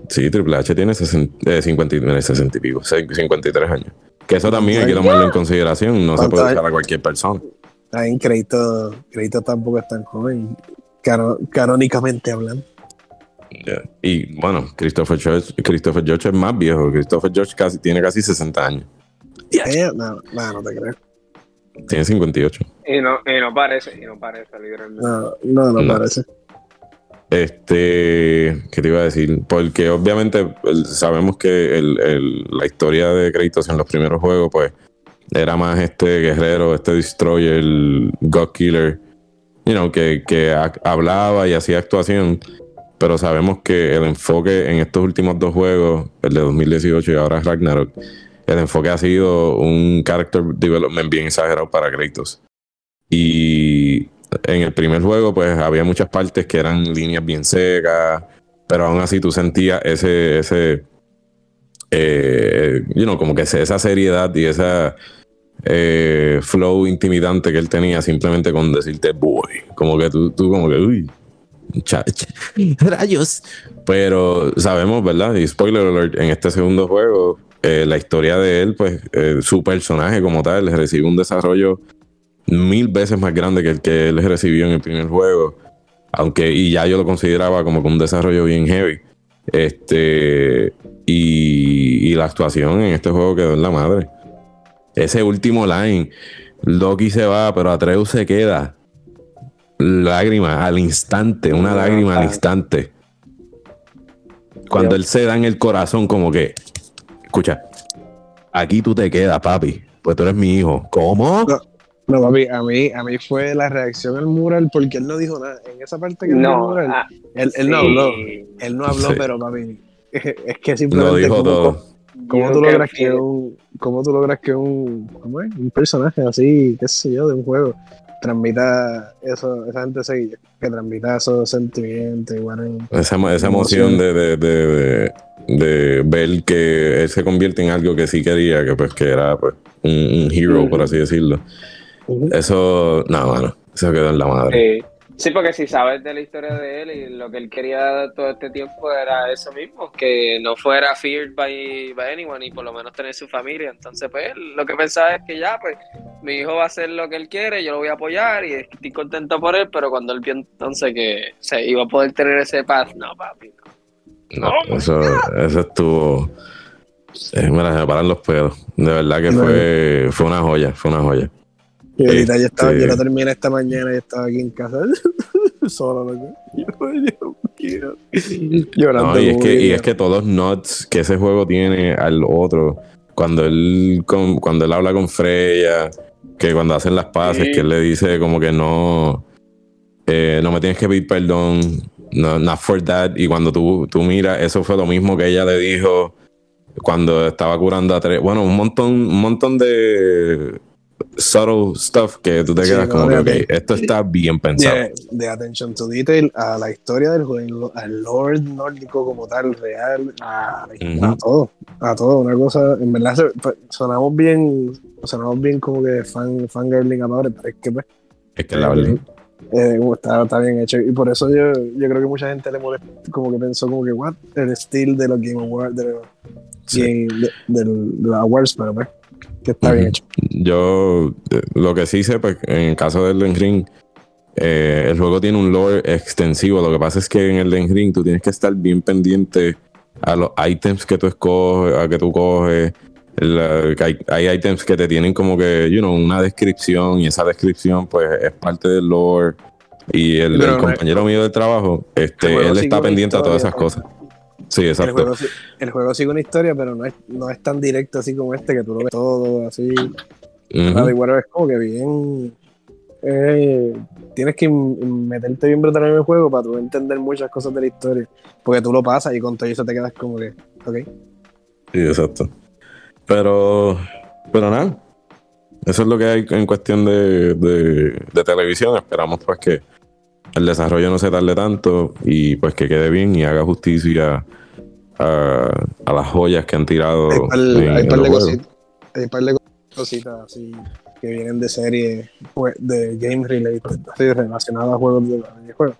sí, Triple H tiene 60, eh, 50, y- mira, 60 y pico, 53 años. Que eso también hay que tomarlo en consideración, no se ¿Cuántos puede usar a cualquier persona. También crédito, crédito tampoco es tan joven. Cano- canónicamente hablando. Yeah. Y bueno, Christopher George, Christopher George es más viejo, Christopher George casi, tiene casi 60 años, Eh, no, no, no te creo. tiene 58. Y no, y no parece, y no parece, literalmente. No, no, no, No. parece. Este, ¿qué te iba a decir? Porque obviamente sabemos que el- el- la historia de Kratos en los primeros juegos, pues, era más este guerrero, este destroyer, el God Killer, you know, que, que ha- hablaba y hacía actuación. Pero sabemos que el enfoque en estos últimos dos juegos, el de 2018 y ahora Ragnarok, el enfoque ha sido un character development bien exagerado para Kratos. Y en el primer juego, pues había muchas partes que eran líneas bien secas, pero aún así tú sentías ese, ese, eh, you know, como que esa seriedad y esa eh, flow intimidante que él tenía simplemente con decirte boy, como que tú, tú como que, uy, rayos. Pero sabemos, ¿verdad? Y spoiler alert, en este segundo juego, eh, la historia de él, pues eh, su personaje como tal recibe un desarrollo mil veces más grande que el que él recibió en el primer juego. Aunque, y ya yo lo consideraba como que un desarrollo bien heavy. Este, y, y la actuación en este juego quedó en la madre. Ese último line, Loki se va, pero Atreus se queda. Lágrima al instante, una lágrima al instante. Cuando él se da en el corazón, como que, escucha, aquí tú te quedas, papi, pues tú eres mi hijo. ¿Cómo? No. No, papi, a mí, a mí fue la reacción al mural porque él no dijo nada. En esa parte que él dijo el No, mural, ah, él, él no habló. Él no habló, Sí. pero papi, es que Lo simplemente dijo como- todo. ¿Cómo tú logras que un, cómo tú logras que un, ¿cómo es? un personaje así, qué sé yo, de un juego transmita eso, esa gente se, que transmita esos sentimientos, igual Esa, esa Emoción. de, de, de, de- de ver que él se convierte en algo que sí quería, que pues que era pues, un, un hero, por así decirlo. Eso, no, mano, eso quedó en la madre. Sí. Sí, porque si sabes de la historia de él y lo que él quería todo este tiempo era eso mismo, que no fuera feared by, by anyone y por lo menos tener su familia. Entonces, pues, lo que pensaba es que ya, pues, mi hijo va a hacer lo que él quiere, yo lo voy a apoyar y estoy contento por él, pero cuando él vio entonces que se iba a poder tener ese paz, no, papi, no. No, eso, eso estuvo. Eh, me paran los pelos. De verdad que No. fue, fue una joya, fue una joya. Y ahorita yo estaba, yo lo terminé esta mañana y estaba aquí en casa solo, loco. Yo. Llorando. No, y es que, y es que todos los nuts que ese juego tiene al otro, cuando él con- cuando él habla con Freya, que cuando hacen las paces, Sí. que él le dice como que no, eh, no me tienes que pedir perdón, no, not for that, y cuando tú, tú miras, eso fue lo mismo que ella le dijo cuando estaba curando a tres, bueno, un montón, un montón de subtle stuff que tú te Sí, quedas no, como que, ok, esto está bien pensado. de, de attention to detail a la historia del juego, al lord nórdico como tal, real, a, Ujú. a todo, a todo, una cosa, en verdad fue- sonamos bien sonamos bien como que fan, fangirling ahora, pero es que pues, Es que la verdad. eh, está, está bien hecho. Y por eso yo, yo creo que mucha gente le molesta, como que pensó como que, what, el estilo de los Game Awards, de los Sí. Game- de, de los awards, pero pues, que está bien hecho. Yo, eh, lo que sí sé, pues, en el caso del Elden Ring, eh, el juego tiene un lore extensivo. Lo que pasa es que en el Elden Ring tú tienes que estar bien pendiente a los items que tú escoges, a que tú coges. La- que hay, hay items que te tienen como que, you know, una descripción y esa descripción, pues, es parte del lore. Y el, el compañero mío de trabajo, este, él está pendiente a todas esas cosas. Sí, El exacto. juego, el juego sigue una historia, pero no es, no es tan directo así como este, que tú lo ves todo así. Nada, igual es como que bien. eh, tienes que meterte bien brutal en el juego para tú entender muchas cosas de la historia. Porque tú lo pasas y con todo eso te quedas como que, ok. Sí, exacto. Pero, pero nada. Eso es lo que hay en cuestión de, de- de televisión. Esperamos pues que el desarrollo no se tarde tanto y pues que quede bien y haga justicia a, a las joyas que han tirado Hay par, en- hay par de cositas, hay par de cositas así que vienen de series pues, de game related, así relacionadas a juegos de videojuegos.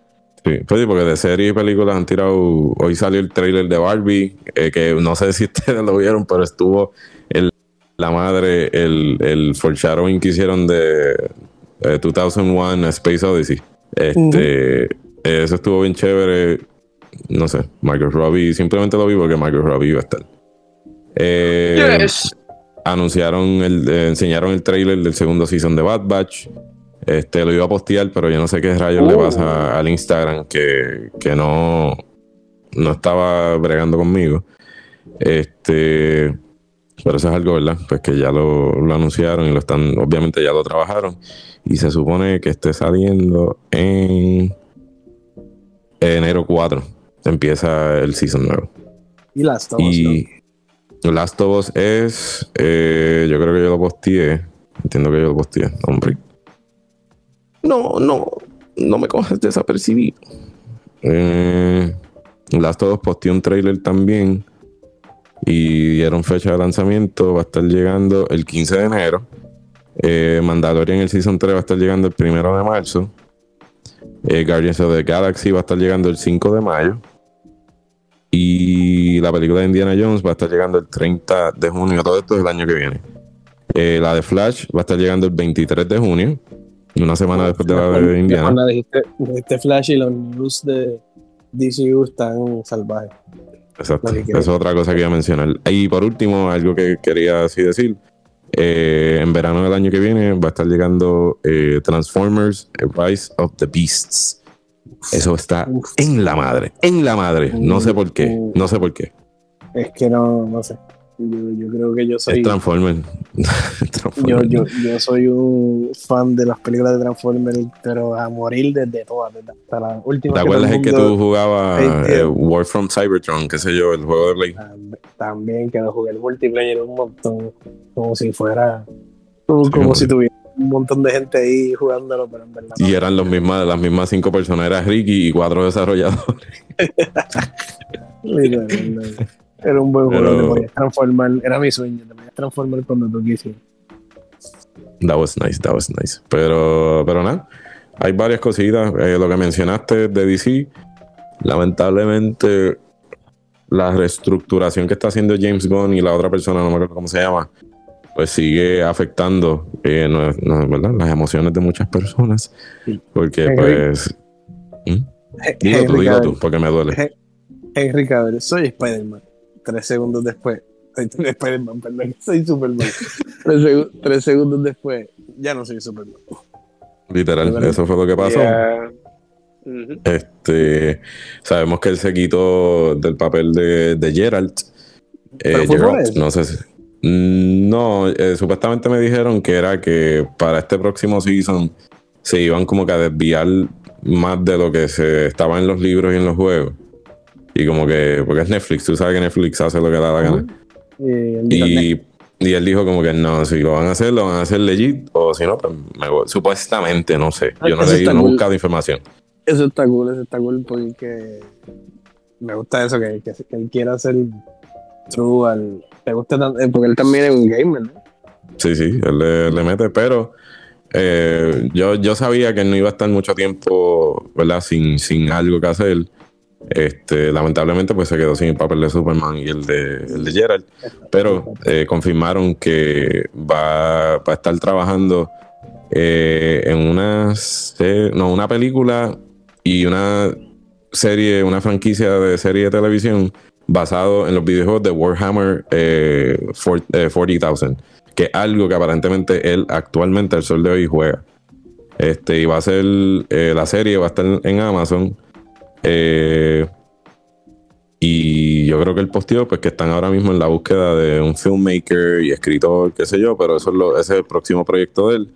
Sí, pues sí, porque de series y películas han tirado. Hoy salió el trailer de Barbie, eh, que no sé si ustedes lo vieron, pero estuvo el, la madre, el, el foreshadowing que hicieron de eh, 2001 Space Odyssey. Este, Eso estuvo bien chévere. No sé, Michael Robbie, simplemente lo vi porque Michael Robbie iba a estar. Eh, Yes. anunciaron el, eh, enseñaron el trailer del segundo season de Bad Batch. Este lo iba a postear, pero yo no sé qué rayos le pasa al Instagram que, que no, no estaba bregando conmigo. Este, pero eso es algo, ¿verdad? Pues que ya lo, lo anunciaron y lo están, obviamente ya lo trabajaron. Y se supone que esté saliendo en enero 4. Empieza el season nuevo. Y las dos. Y Last of Us es. eh, yo creo que yo lo posteé. Entiendo que yo lo posteé. Hombre. No, no. No me coges desapercibido. Eh, Last of Us posteó un trailer también. Y dieron fecha de lanzamiento. Va a estar llegando el 15 de enero. Eh, Mandalorian el Season 3 va a estar llegando el 1 de marzo. Eh, Guardians of the Galaxy va a estar llegando el 5 de mayo. Y la película de Indiana Jones va a estar llegando el 30 de junio. Todo esto es el año que viene. Eh, la de Flash va a estar llegando el 23 de junio. Una semana después de la de Indiana. Dijiste, dijiste Flash y los news de DCU están salvajes. Exacto. Esa es otra cosa que iba a mencionar. Y por último, algo que quería así decir. eh, en verano del año que viene va a estar llegando eh, Transformers Rise of the Beasts. Eso está en la madre. En la madre. No sé por qué. No sé por qué. Es que no, no sé. Yo, yo creo que yo soy. Es Transformers. Yo, Transformers. yo, yo soy un fan de las películas de Transformers, pero a morir desde todas, desde hasta la última. ¿Te acuerdas el que tú jugabas eh. War from Cybertron, qué sé yo, el juego de Play? También que lo jugué el multiplayer un montón, como si fuera. Como- si tuviera un montón de gente ahí jugándolo, pero en verdad. no. Y eran los mismas, las mismas cinco personas, era Ricky y cuatro desarrolladores. Era un buen juego, Pero- te podías transformar. Era mi sueño, te podías transformar cuando tú quisieras. That was nice, that was nice. Pero, pero nada, hay varias cositas. Eh, lo que mencionaste de DC, lamentablemente la reestructuración que está haciendo James Gunn y la otra persona, no me acuerdo cómo se llama, pues sigue afectando eh, no- no, ¿verdad? las emociones de muchas personas. Porque Henry. pues... ¿Mm? Dilo tú, dilo Cavill. tú, porque me duele. Henry Cavill, soy Spider-Man. Tres segundos después, soy Spider-Man, perdón, soy Superman. tres, segu- tres segundos después, ya no soy Superman. Literal, eso fue lo que pasó. Yeah. Este, sabemos que él se quitó del papel de, de Geralt. ¿Pero Eh, no sé si. Mm, No, eh, supuestamente me dijeron que era que para este próximo season se iban como que a desviar más de lo que se estaba en los libros y en los juegos. Y como que, porque es Netflix, tú sabes que Netflix hace lo que le da la gana. Y él dijo, Y, y él dijo como que no, si lo van a hacer, lo van a hacer legit, o si no, pues me voy. Supuestamente, no sé. Yo no leí, no he cool. buscado información. Eso está cool, eso está cool porque me gusta eso, que, que, que él quiera hacer true al... Te gusta eh, porque él también es un gamer. Sí, sí, él le, le mete, pero eh, yo, yo sabía que no iba a estar mucho tiempo, ¿verdad? Sin, sin algo que hacer. Este, lamentablemente, pues se quedó sin el papel de Superman y el de, el de Gerald. Pero eh, confirmaron que va, a estar trabajando en una, no, una película y una serie, una franquicia de serie de televisión basado en los videojuegos de Warhammer eh, for- eh, 40,000, que es algo que aparentemente él actualmente al sol de hoy juega. Este, y va a ser eh, la serie, va a estar en Amazon. eh, y yo creo que él posteó pues que están ahora mismo en la búsqueda de un filmmaker y escritor, qué sé yo, pero eso es lo, ese es el próximo proyecto de él.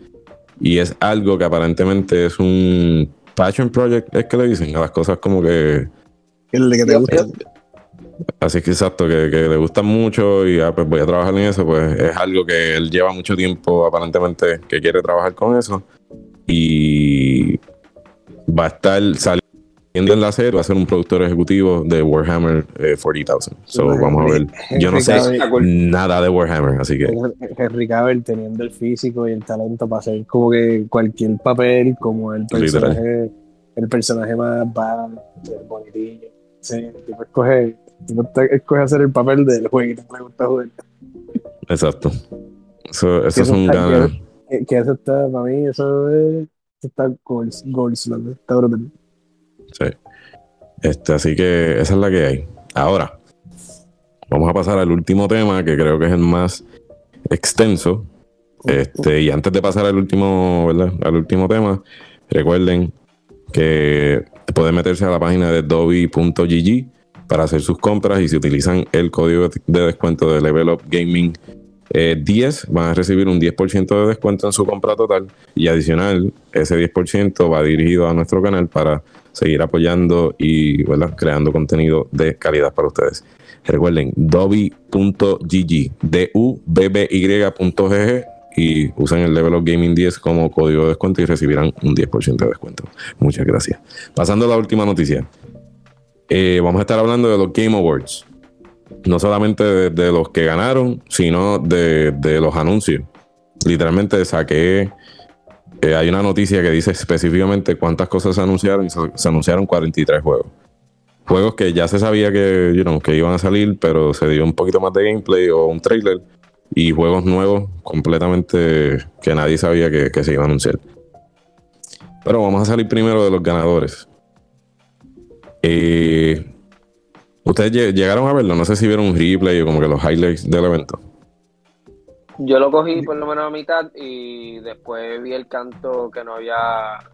Y es algo que aparentemente es un passion project, es que le dicen a las cosas como que El que te gusta. Así que exacto, que, que le gustan mucho y ah, pues voy a trabajar en eso, pues es algo que él lleva mucho tiempo aparentemente que quiere trabajar con eso y va a estar saliendo en la serie, va a ser un productor ejecutivo de Warhammer eh, 40,000. So Henry- vamos a ver. Yo no sé nada de Warhammer, así que Henry Cavill teniendo el físico y el talento para hacer como que cualquier papel, como el Literal. personaje, el personaje más bad, el bonitillo. Sí, el tipo escoge, te- escoge hacer el papel del jueguito que le gusta jugar. exacto. Eso, eso es un ganas. Que, que eso está, para mí, eso es, eso está goals, goals, está brutal. Sí. Este, así que esa es la que hay. Ahora, vamos a pasar al último tema, que creo que es el más extenso. Este, y antes de pasar al último, ¿verdad? Al último tema, recuerden que pueden meterse a la página de Dobby.gg para hacer sus compras y si utilizan el código de descuento de Level Up Gaming eh, 10 van a recibir un 10% de descuento en su compra total y adicional ese 10% va dirigido a nuestro canal para seguir apoyando y ¿verdad? creando contenido de calidad para ustedes. Recuerden, dobby.gg, D-U-B-B-Y.gg y usen el Level Up Gaming 10 como código de descuento y recibirán un 10% de descuento. Muchas gracias. Pasando a la última noticia. Eh, vamos a estar hablando de los Game Awards. No solamente de, los que ganaron, sino de, los anuncios. Literalmente saqué. eh, hay una noticia que dice específicamente cuántas cosas se anunciaron y se, anunciaron 43 juegos. Juegos que ya se sabía que, que iban a salir, pero se dio un poquito más de gameplay o un trailer. Y juegos nuevos completamente que nadie sabía que, que se iban a anunciar. Pero vamos a salir primero de los ganadores. Eh, Ustedes lle- llegaron a verlo, no sé si vieron un replay o como que los highlights del evento. Yo lo cogí por lo menos a mitad y después vi el canto que no había,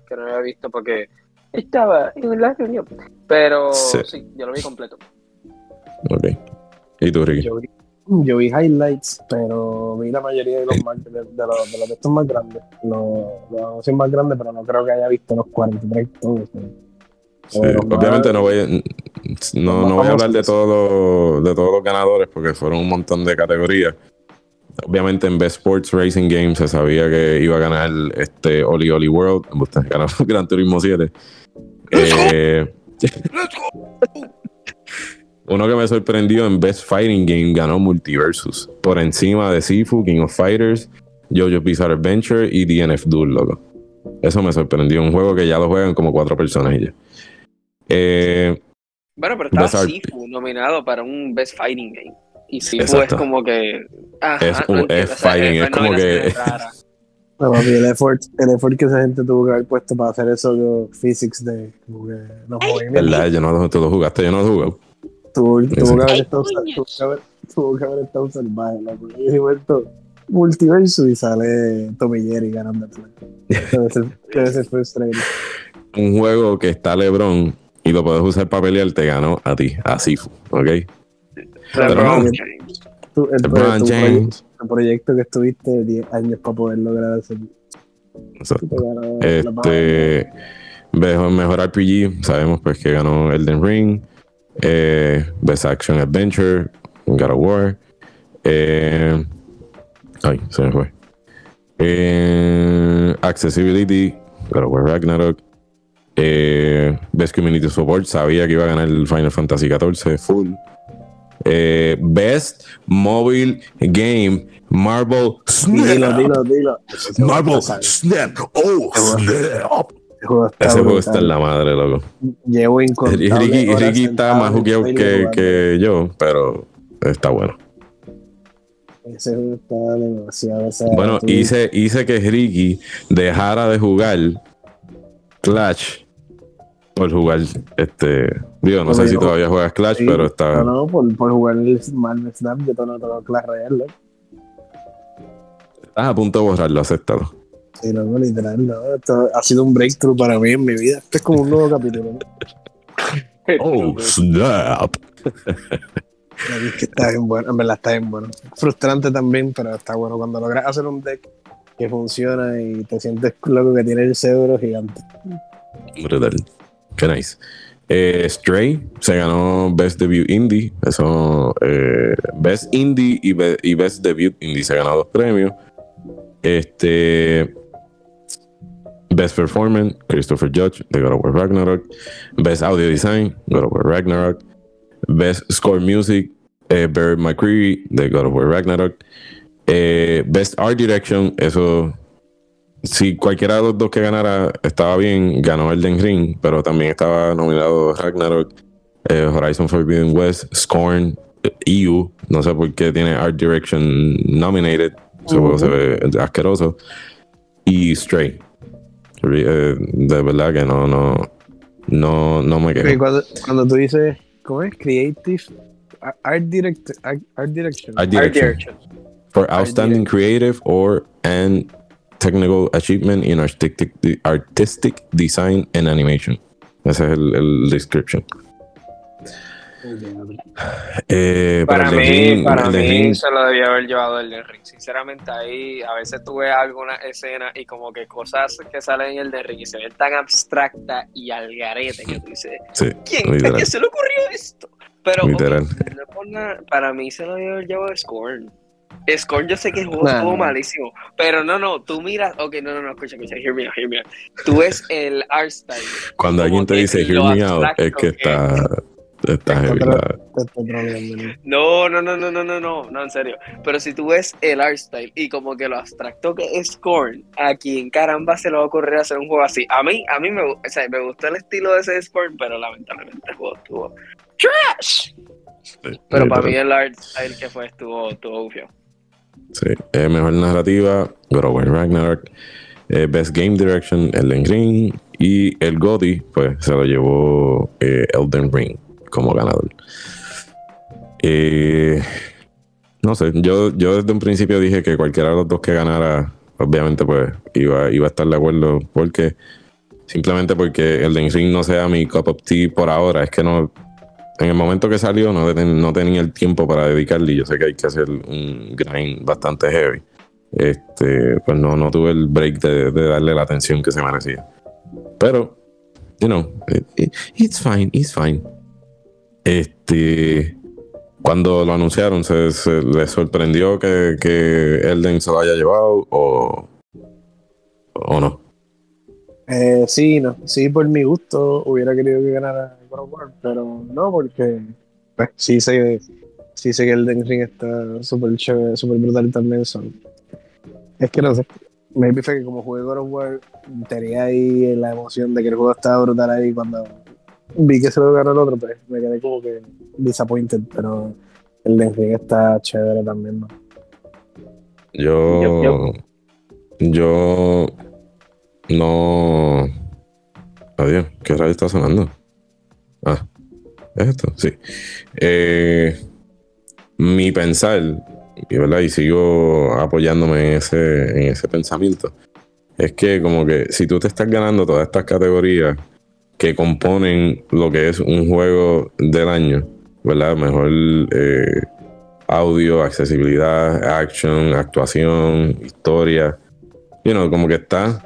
que no había visto porque estaba en la reunión. Pero Sí. sí, yo lo vi completo. Ok. ¿Y tú, Ricky? Yo vi, yo vi highlights, pero vi la mayoría de los, más- de, de los, de los de estos más grandes. Los, los más grandes, pero no creo que haya visto los 43 todos. ¿no? Sí, los obviamente no voy, a- no, no voy a hablar de todos los, de todos los ganadores porque fueron un montón de categorías. Obviamente en Best Sports Racing Games se sabía que iba a ganar este Oli Oli World, ganó Gran Turismo 7. Eh, uno que me sorprendió en Best Fighting Game ganó Multiversus por encima de Sifu, King of Fighters, JoJo's Bizarre Adventure y DNF Duel, loco. Eso me sorprendió. Un juego que ya lo juegan como cuatro personas y ya. Eh, Bueno, pero estaba Sifu nominado para un Best Fighting Game. Y Sifu Exacto. es como que. ajá, Es- no es o sea, fighting, es una como que-. No, papi, el effort, el effort que esa gente tuvo que haber puesto para hacer eso de physics de como que los movimientos. ¿Verdad? Yo no, tú lo jugaste, yo no lo jugué. Tuvo, que haber Ay, estado, tuvo que haber, tuvo que haber estado salvaje. loco. Y he vuelto multiverso y sale Tommy Jerry ganando. Debe ser, debe ser frustrating. Un juego que está LeBron y lo puedes usar para pelear, te ganó a ti, a Sifu, ¿ok? Pero LeBron no. James. El, LeBron tu, James. proye- tu proyecto que estuviste 10 años para poder lograr hacer. Exacto. Este, mejor, mejor RPG, sabemos pues que ganó Elden Ring, eh, Best Action Adventure, God of War, eh, ay, se me fue. Eh, accessibility, God of War Ragnarok, eh, Best Community Support, sabía que iba a ganar el Final Fantasy XIV full. Eh, Best Mobile Game, Marble Snap. Dilo, dilo, dilo. Marble Snap. Oh, snap. Ese juego está juego en la madre, loco. Llevo incontables Ricky, Ricky está más jugueado que, que yo, pero está bueno. Ese juego está demasiado. o sea, Bueno, tú- hice, hice que Ricky dejara de jugar Clash por jugar este. Digo, no sé si todavía juegas Clash, Sí, pero está. No, no, por, por jugar el Marvel Snap, yo todo no tengo Clash Royale, ¿no? Estás a punto de borrarlo, acéptalo. Sí, no, literal, no. Esto ha sido un breakthrough para mí en mi vida. Este es como un nuevo capítulo, ¿no? Oh, snap. Es que está bien bueno, en verdad está bien bueno. Frustrante también, pero está bueno cuando logras hacer un deck que funciona y te sientes loco que tiene el cerebro gigante. Brutal. Qué nice. Eh, Stray se ganó Best Debut Indie. Eso, eh, Best Indie y, Be- y Best Debut Indie se ganó dos premios. Este. Best Performance, Christopher Judge de God of Ragnarok. Best Audio Design, God of Ragnarok. Best Score Music, eh, Barry McCreary de God of Ragnarok. Best Art Direction, eso si cualquiera de los dos que ganara estaba bien, ganó Elden Ring, pero también estaba nominado Ragnarok, eh, Horizon Forbidden West, Scorn, eh, EU, no sé por qué tiene Art Direction nominated, juego Ujú. se ve asqueroso, y Stray. Eh, de verdad que no, no, no, no me quedo. cuando, cuando tú dices, ¿cómo es? Creative Art, art direct, art, art Direction. Art Art Direction. Direction. For outstanding creative or and technical achievement in artistic, artistic design and animation. Ese es el, el description. Eh, Para el mí, para el mí se lo debía haber llevado el de Ring. Sinceramente, ahí a veces tú ves alguna escena y como que cosas que salen en el de Ring y se ven tan abstractas y al garete que tú dices, sí, ¿quién? ¿A literal. quién se le ocurrió esto? Pero para mí se lo debía haber llevado Scorn. Scorn yo sé que el juego Nah, no. malísimo, pero no, no, tú miras, ok, no, no, no, escucha, escucha, hear me out, hear me out. Tú ves el art style. Cuando alguien te dice hear me out, es que está, está heavy. ¿no? No, no, no, no, no, no, no, en serio. Pero si tú ves el art style y como que lo abstracto que es Korn, a quien caramba se le va a ocurrir hacer un juego así. A mí, a mí me, o sea, me gustó el estilo de ese Korn, pero lamentablemente el juego estuvo trash. Pero para mí el art style que fue estuvo, estuvo bufio. Mejor narrativa, God of War Ragnarok. Eh, Best Game Direction, Elden Ring. Y el GOTY, pues se lo llevó eh, Elden Ring como ganador. Eh, no sé, yo, yo desde un principio dije que cualquiera de los dos que ganara, obviamente, pues iba, iba a estar de acuerdo. Porque simplemente porque Elden Ring no sea mi cup of tea por ahora, es que no. En el momento que salió no, no tenía el tiempo para dedicarle yo sé que hay que hacer un grind bastante heavy. Este, pues no, no tuve el break de, darle la atención que se merecía. Pero, you know, it- it- it's fine, it's fine. Este, cuando lo anunciaron, ¿se, se les sorprendió que, que Elden se lo haya llevado o, o no? Eh, sí, no. Sí, por mi gusto hubiera querido que ganara Of War, pero no, porque pues, sí sé, sí sé que el Den Ring está súper chévere, súper brutal también. son. Es que no sé. Maybe fue que como jugué God of War, tenía ahí la emoción de que el juego estaba brutal ahí cuando vi que se lo ganó el otro, pues me quedé como que disappointed, pero el Den Ring está chévere también, ¿no? Yo, yo no. Adiós, ¿qué radio está sonando? Ah, ¿es esto? Sí. Eh, mi pensar, y, ¿verdad? y sigo apoyándome en ese, en ese pensamiento, es que como que si tú te estás ganando todas estas categorías que componen lo que es un juego del año, ¿verdad? Mejor eh, audio, accesibilidad, action, actuación, historia. You know, como que estás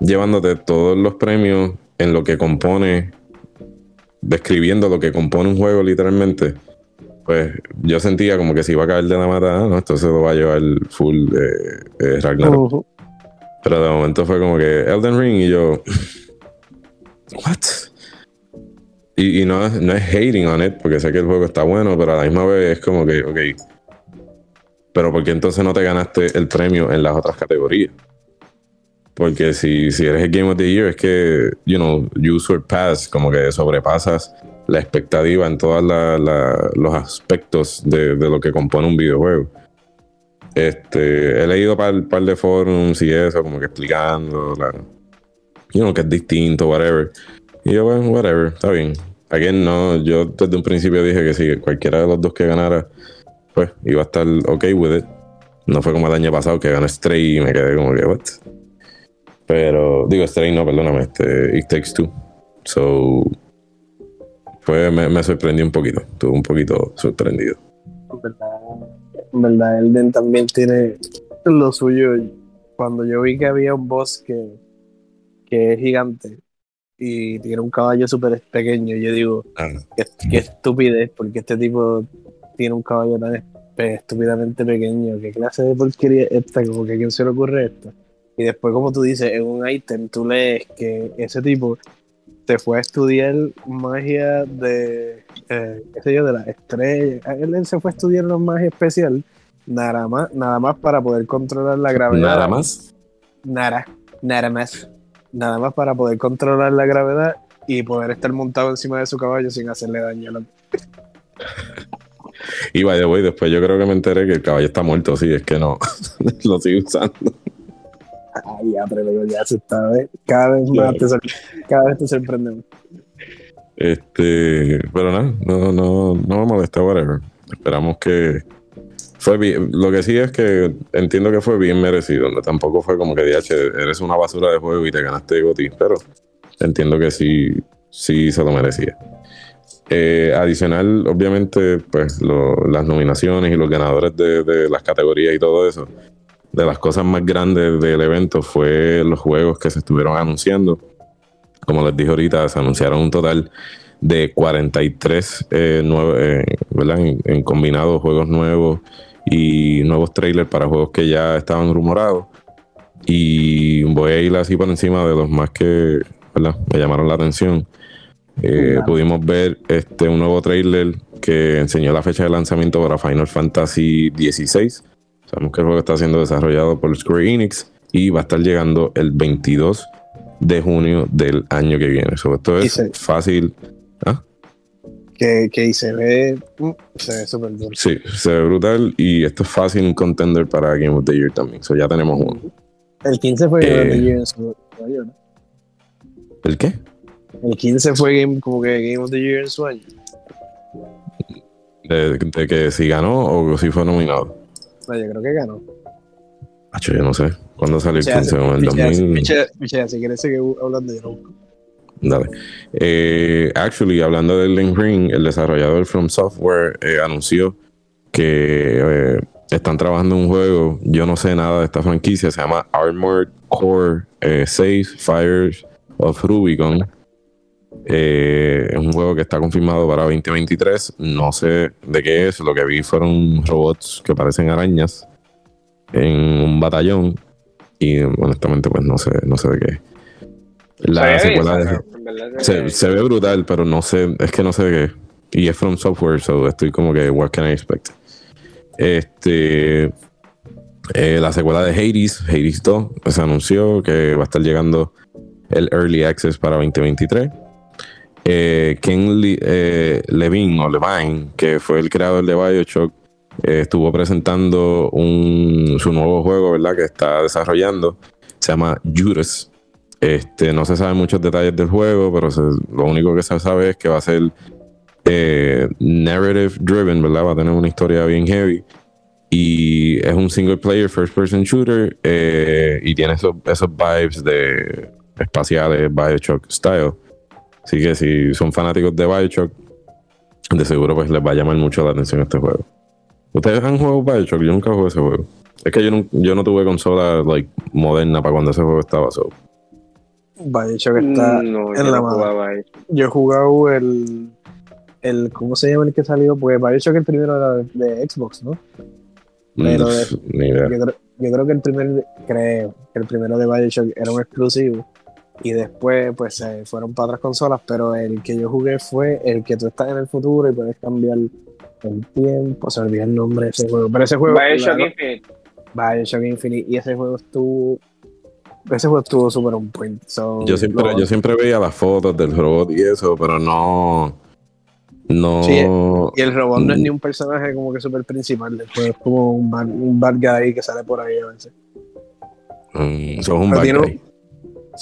llevándote todos los premios en lo que compone, describiendo lo que compone un juego literalmente. Pues yo sentía como que si iba a caer de la mata, ah, no, esto se lo va a llevar full eh, eh, Ragnarok. Pero de momento fue como que Elden Ring y yo. ¿What? Y, no, es, no es hating on it, porque sé que el juego está bueno, pero a la misma vez es como que, ok. Pero ¿por qué entonces no te ganaste el premio en las otras categorías? Porque si, si eres el Game of the Year, es que, you know, you surpass, como que sobrepasas la expectativa en todos los aspectos de, lo que compone un videojuego. Este, he leído un par, de forums y eso, como que explicando, you know, que es distinto, whatever. Y yo, bueno, whatever, está bien. Again, no, yo desde un principio dije que si cualquiera de los dos que ganara, pues iba a estar ok with it. No fue como el año pasado que gané Stray y me quedé como que, what? Pero, digo, Stray no, perdóname, este, It Takes Two. So, fue, me, me sorprendió un poquito, estuve un poquito sorprendido. En verdad, en verdad, Elden también tiene lo suyo. Cuando yo vi que había un boss que, que es gigante y tiene un caballo súper pequeño, yo digo, ah. qué, estupidez, porque este tipo tiene un caballo tan estúpidamente pequeño, qué clase de porquería esta, como que a quién se le ocurre esto. Y después, como tú dices, en un ítem tú lees que ese tipo se fue a estudiar magia de, eh, qué sé yo, de la estrella. Él, se fue a estudiar una magia especial, nada más, nada más para poder controlar la gravedad. Nada más. Nada, nada más. Nada más para poder controlar la gravedad y poder estar montado encima de su caballo sin hacerle daño a la... Y by the way, después yo creo que me enteré que el caballo está muerto, sí, es que no, lo sigue usando. Ay, ya, pero ya se está, cada vez más te, cada vez te sorprendemos. Este, pero nada, no, no, no me molesta, whatever. Esperamos que fue bien. Lo que sí es que entiendo que fue bien merecido. Tampoco fue como que DH, eres una basura de juego y te ganaste Goti, pero entiendo que sí, sí se lo merecía. Eh, adicional, obviamente, pues las nominaciones y los ganadores de, de, las categorías y todo eso de las cosas más grandes del evento fue los juegos que se estuvieron anunciando. Como les dije ahorita, se anunciaron un total de 43 eh, eh, ¿verdad? En, combinados juegos nuevos y nuevos trailers para juegos que ya estaban rumorados. Y voy a ir así por encima de los más que ¿verdad? me llamaron la atención. Eh, pudimos ver este, un nuevo trailer que enseñó la fecha de lanzamiento para Final Fantasy XVI Sabemos que el juego está siendo desarrollado por Square Enix y va a estar llegando el 22 de junio del año que viene. Sobre esto es fácil. ¿Ah? Que, que se ve, mm, se ve súper duro. Sí, se ve brutal y esto es fácil un contender para Game of the Year también. So ya tenemos uno. El 15 fue Game of the eh, Year en su año, ¿no? ¿El qué? El 15 fue game, como que Game of the Year en su año. De, de que si ganó o si fue nominado yo creo que ganó. Hacho, yo no sé. ¿Cuándo salió el 15? ¿En el 2000? si quieres seguir hablando, yo no Dale. Eh, actually, hablando del Link Ring, el desarrollador From Software eh, anunció que eh, están trabajando en un juego. Yo no sé nada de esta franquicia. Se llama Armored Core Safe Fires of Rubicon. Es un juego que está confirmado para 2023. No sé de qué es. Lo que vi fueron robots que parecen arañas en un batallón. Y honestamente, pues no sé, no sé de qué. La secuela se, ve brutal, pero no sé, es que no sé de qué. Y es from software, so estoy como que, what can I expect? Este. Eh, la secuela de Hades, Hades 2, se anunció que va a estar llegando el Early Access para 2023. Eh, Ken eh, Levine o Levine, que fue el creador de Bioshock, eh, estuvo presentando su nuevo juego, ¿verdad? Que está desarrollando. Se llama Judas. Este, no se sabe muchos detalles del juego, pero lo único que se sabe es que va a ser narrative driven, ¿verdad? Va a tener una historia bien heavy. Y es un single player first person shooter y tiene esos, esos vibes de espaciales, Bioshock style. Así que si son fanáticos de Bioshock, de seguro pues les va a llamar mucho la atención este juego. ¿Ustedes han jugado Bioshock? Yo nunca jugué ese juego. Es que yo no, yo no tuve consola like, moderna para cuando ese juego estaba. So. Bioshock está mm, en la madre. Yo he jugado el, el. ¿Cómo se llama el que salió? Pues Bioshock el primero era de Xbox, ¿no? Mm, Pero Ni idea. Yo, creo, yo creo que el primer. Creo que el primero de Bioshock era un exclusivo Y después, pues se fueron para otras consolas, pero el que yo jugué fue el que tú estás en el futuro y puedes cambiar el tiempo. Se olvidó el nombre de ese juego. Pero ese juego. Bioshock Infinite. Bioshock Infinite. Y ese juego estuvo. Ese juego estuvo súper on point. So, Yo siempre, lo- yo siempre veía las fotos del robot y eso, pero no. No. Sí, Y el robot no es ni un personaje como que súper principal juego. Es como un bad, un bad guy que sale por ahí a veces. Mm, sos un Pero bad tiene guy.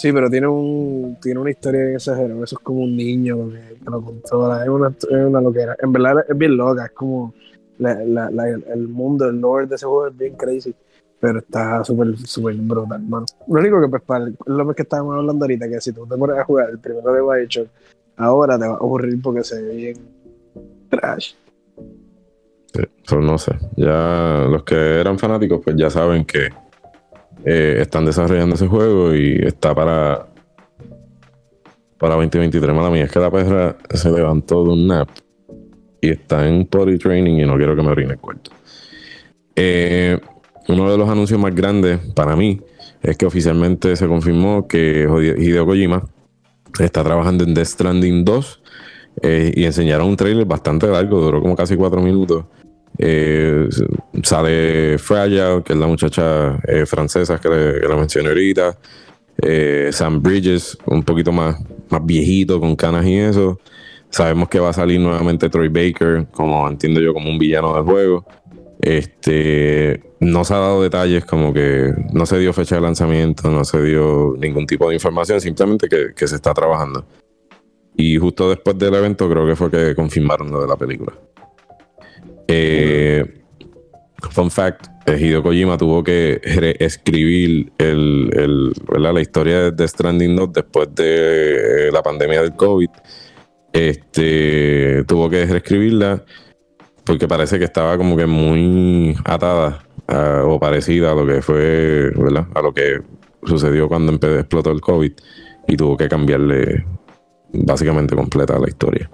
Sí, pero tiene un tiene una historia bien exagerada. Eso es como un niño que, lo controla. Es una, es una loquera. En verdad es bien loca. Es como la- la- el mundo, el lore de ese juego es bien crazy. Pero está súper, súper brutal, mano. Lo único que, pues, para el- lo que estábamos hablando ahorita, que si tú te pones a jugar el primero de Bioshock, ahora te va a aburrir porque se ve bien trash. Sí, so, no sé. Ya los que eran fanáticos, pues ya saben que eh, están desarrollando ese juego y está para para 2023. Mala mía, es que la perra se levantó de un nap y está en potty training y no quiero que me orine el cuarto. Eh, uno de los anuncios más grandes para mí es que oficialmente se confirmó que Hideo Kojima está trabajando en Death Stranding 2 eh, y enseñaron un trailer bastante largo, duró como casi cuatro minutos. Eh, sale Fragile, que es la muchacha eh, francesa que le, mencioné ahorita. Eh, Sam Bridges, un poquito más, más viejito, con canas y eso. Sabemos que va a salir nuevamente Troy Baker, como entiendo yo, como un villano del juego. Este no se ha dado detalles, como que no se dio fecha de lanzamiento, no se dio ningún tipo de información, simplemente que, que se está trabajando. Y justo después del evento creo que fue que confirmaron lo de la película. Eh, fun fact, eh, Hideo Kojima tuvo que ¿verdad? la historia de Death Stranding 2 después de eh, la pandemia del COVID. Este, tuvo que reescribirla porque parece que estaba como que muy atada o parecida a lo que fue. A lo que sucedió cuando explotó el COVID y tuvo que cambiarle básicamente completa la historia.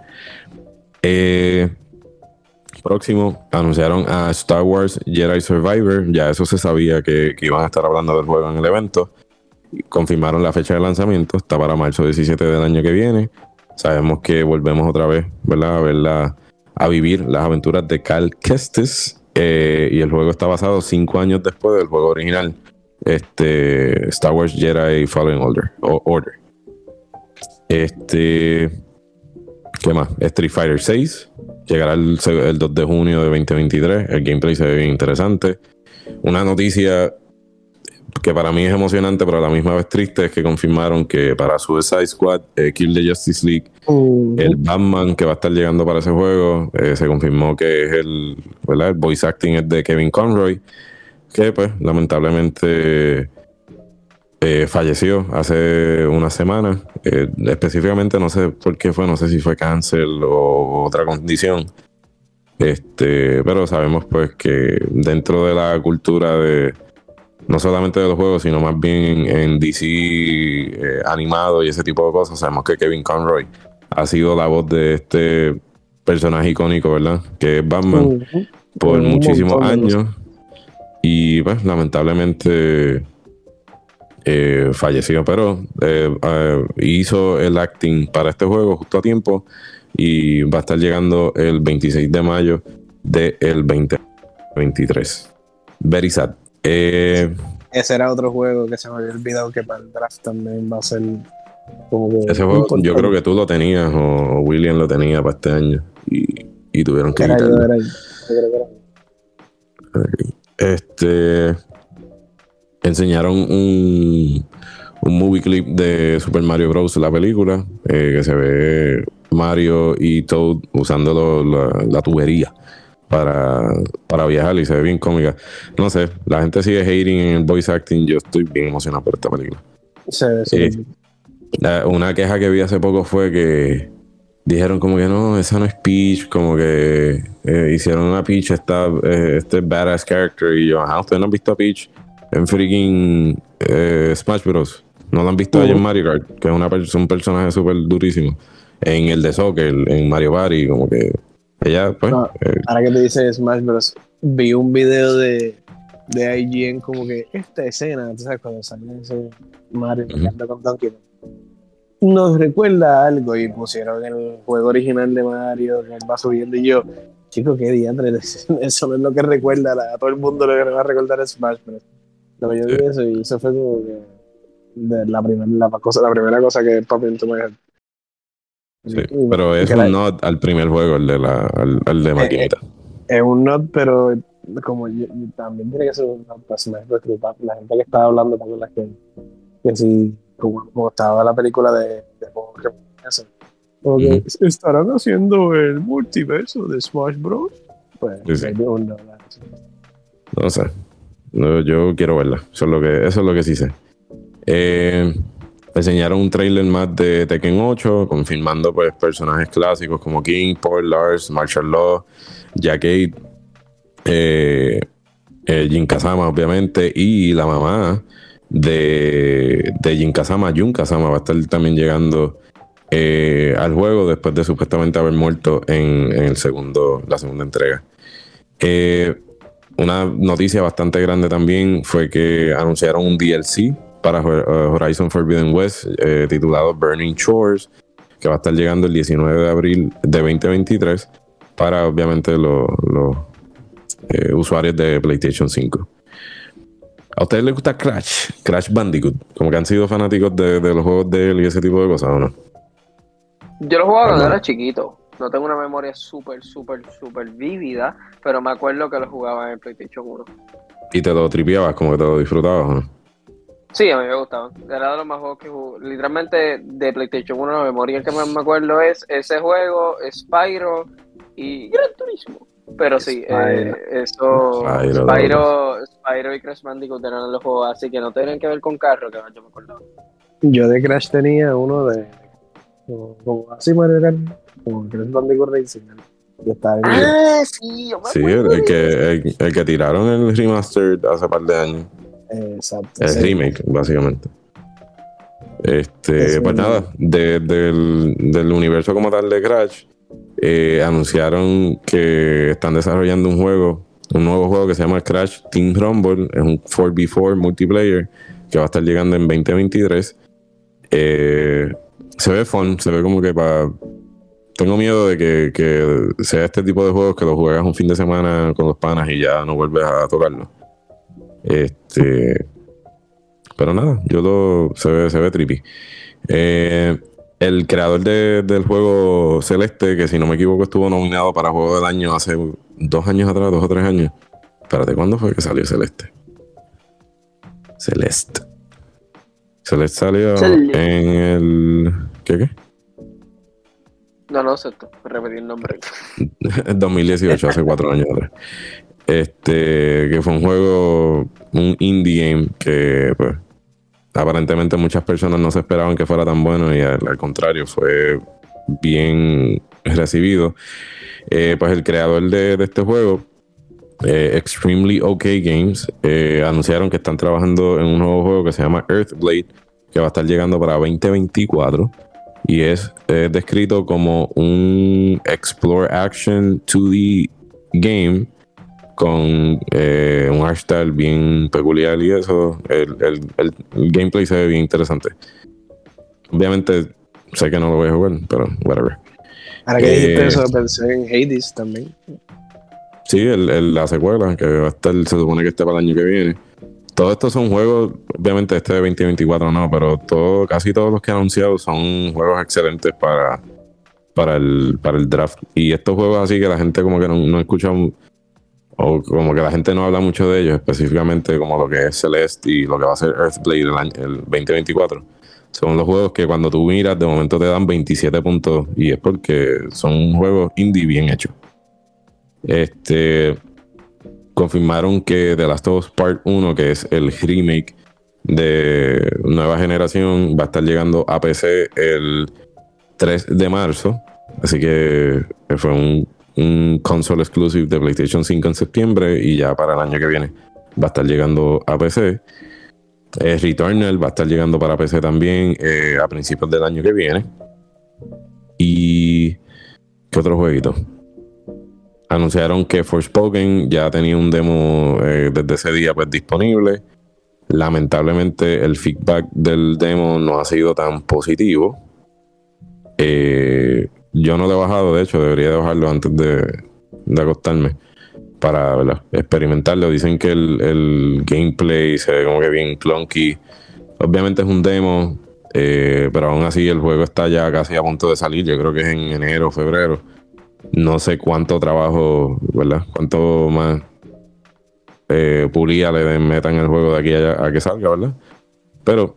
Próximo, anunciaron a Star Wars Jedi Survivor. Ya eso se sabía que, iban a estar hablando del juego en el evento. Confirmaron la fecha de lanzamiento, está para marzo 17 del año que viene. Sabemos que volvemos otra vez, ¿verdad? A verla, a vivir las aventuras de Cal Kestis. eh, y el juego está basado cinco años después del juego original. Este Star Wars Jedi Fallen Order. Order. Este. ¿Qué más? Street Fighter 6. Llegará el, el 2 de junio de 2023. El gameplay se ve bien interesante. Una noticia que para mí es emocionante, pero a la misma vez triste, es que confirmaron que para Suicide Squad, eh, Kill the Justice League, el Batman que va a estar llegando para ese juego, eh, se confirmó que es el, ¿verdad? el voice acting es de Kevin Conroy, que pues lamentablemente eh, falleció hace unas semanas. Eh, específicamente no sé por qué fue, no sé si fue cáncer o otra condición. Este, pero sabemos pues que dentro de la cultura de no solamente de los juegos, sino más bien en, en DC eh, animado y ese tipo de cosas, sabemos que Kevin Conroy ha sido la voz de este personaje icónico, ¿verdad? Que es Batman por muchísimos años. Y pues lamentablemente eh, falleció, pero eh, eh, hizo el acting para este juego justo a tiempo y va a estar llegando el 26 de mayo del 2023. Very sad. Eh, Ese era otro juego que se me había olvidado que para el draft también va a ser como que ese juego yo creo que tú lo tenías o William lo tenía para este año y, y tuvieron que Era yo, era yo. Yo creo que era. Este enseñaron un, un movie clip de Super Mario Bros. la película, eh, que se ve Mario y Toad usando lo- la, la tubería para, para viajar y se ve bien cómica. No sé, la gente sigue hating en el voice acting. Yo estoy bien emocionado por esta película. Sí. La- una queja que vi hace poco fue que dijeron como que no, esa no es Peach, como que eh, hicieron una Peach, esta, eh, este badass character, y yo, ajá, ustedes no han visto a Peach en freaking eh, Smash Bros. No la han visto a ella en. Mario Kart, que es una, un personaje súper durísimo. En el de soccer, en Mario Party, como que ella, pues, No. eh, Ahora que te dice Smash Bros. Vi un video de, de IGN como que esta escena, tú sabes, cuando sale ese Mario Ujú. peleando con Donkey Kong. nos recuerda algo y pusieron el juego original de Mario que él va subiendo y yo, chico, qué diantre, eso no es lo que recuerda a todo el mundo lo que va a recordar es Smash Bros. Lo que yo vi eso y eso fue como que de la, primera la, cosa, la primera cosa que papi en tu Sí, pero es un not al primer juego, el de la, al, de eh, maquinita. es un not, pero como también tiene que ser un not para Smash Bros. La gente que estaba hablando, con la que, que si como, estaba la película de, de Porque estarán haciendo el multiverso de Smash Bros. Pues no sé. Yo quiero verla. Eso es lo que, eso es lo que sí sé. Eh, enseñaron un trailer más de Tekken 8, confirmando pues personajes clásicos como King, Paul, Lars, Marshall Law, Jack eh, eh, Jin Kazama, obviamente, y la mamá de, de Jin Kazama, Jun Kazama, va a estar también llegando eh, al juego después de supuestamente haber muerto en, el segundo, la segunda entrega. Eh, una noticia bastante grande también fue que anunciaron un DLC para eh, Horizon Forbidden West titulado Burning Shores, que va a estar llegando el 19 de abril de 2023 para obviamente los usuarios de PlayStation 5. ¿A ustedes les gusta Crash? Crash Bandicoot. Como que han sido fanáticos de, los juegos de él y ese tipo de cosas, ¿o no? Yo lo jugaba cuando era chiquito. No tengo una memoria súper, súper, súper vívida, pero me acuerdo que lo jugaba en el PlayStation 1. ¿Y te lo tripeabas? Como que te lo disfrutabas, ¿o no? Sí, a mí me gustaba. Era de los más juegos que jugué. Literalmente de PlayStation 1 la memoria que más me acuerdo es ese juego, Spyro y Gran Turismo. Pero sí, eh, eso. Spyro, Spyro, y Crash Bandicoot eran los juegos así que no tienen que ver con carro, que yo me acordaba. Yo de Crash tenía uno de. Como, así, bueno, eran como Crash Bandicoot Racing. ah, sí, yo me Sí, el, que, el, que tiraron el remaster hace par de años. Exacto. El remake, básicamente. Este, pues nada, de, del, del universo como tal de Crash eh, anunciaron que están desarrollando un juego, un nuevo juego que se llama Crash Team Rumble. Es un 4v4 multiplayer que va a estar llegando en 2023. Eh, se ve fun, se ve como que para. Tengo miedo de que, sea este tipo de juegos que lo juegas un fin de semana con los panas y ya no vuelves a tocarlo. Este. Pero nada, yo lo. Se ve, se ve trippy. Eh, el creador del juego Celeste, que si no me equivoco estuvo nominado para Juego del Año hace dos años atrás, dos o tres años. Espérate, ¿cuándo fue que salió Celeste? Celeste. Celeste salió en el... ¿Qué qué? No, no, sé, repetí el nombre. 2018, hace cuatro años atrás. Este, que fue un juego, un indie game que pues aparentemente muchas personas no se esperaban que fuera tan bueno y al, contrario fue bien recibido. Eh, pues el creador de, este juego, eh, Extremely OK Games, eh, anunciaron que están trabajando en un nuevo juego que se llama Earthblade, que va a estar llegando para 2024 y es descrito como un Explore Action 2D game con eh, un hashtag bien peculiar y eso, el, el, gameplay se ve bien interesante. Obviamente sé que no lo voy a jugar, pero whatever. Ahora que dijiste eh, eso, pensé en Hades también. Sí, el, la secuela, que va a estar, se supone que esté para el año que viene. Todos estos son juegos, obviamente este de 2024 no, pero todo, casi todos los que han anunciado son juegos excelentes para, para, el, para el draft. Y estos juegos así que la gente como que no, no escucha o como que la gente no habla mucho de ellos, específicamente como lo que es Celeste y lo que va a ser Earthblade el, año, el 2024. Son los juegos que cuando tú miras de momento te dan 27 puntos y es porque son juegos indie bien hechos. Este confirmaron que The Last of Part 1, que es el remake de nueva generación, va a estar llegando a PC el 3 de marzo. Así que fue un un console exclusive de PlayStation 5 en septiembre y ya para el año que viene va a estar llegando a PC. Eh, Returnal va a estar llegando para PC también eh, a principios del año que viene. Y. ¿Qué otro jueguito? Anunciaron que Forspoken ya tenía un demo eh, desde ese día pues disponible. Lamentablemente el feedback del demo no ha sido tan positivo. Eh, yo no lo he bajado, de hecho, debería de bajarlo antes de, de acostarme para ¿verdad? experimentarlo. Dicen que el, el, gameplay se ve como que bien clunky. Obviamente es un demo, eh, pero aún así el juego está ya casi a punto de salir. Yo creo que es en enero, febrero. No sé cuánto trabajo, ¿verdad? Cuánto más eh, pulía le metan el juego de aquí a, a que salga, ¿verdad? Pero,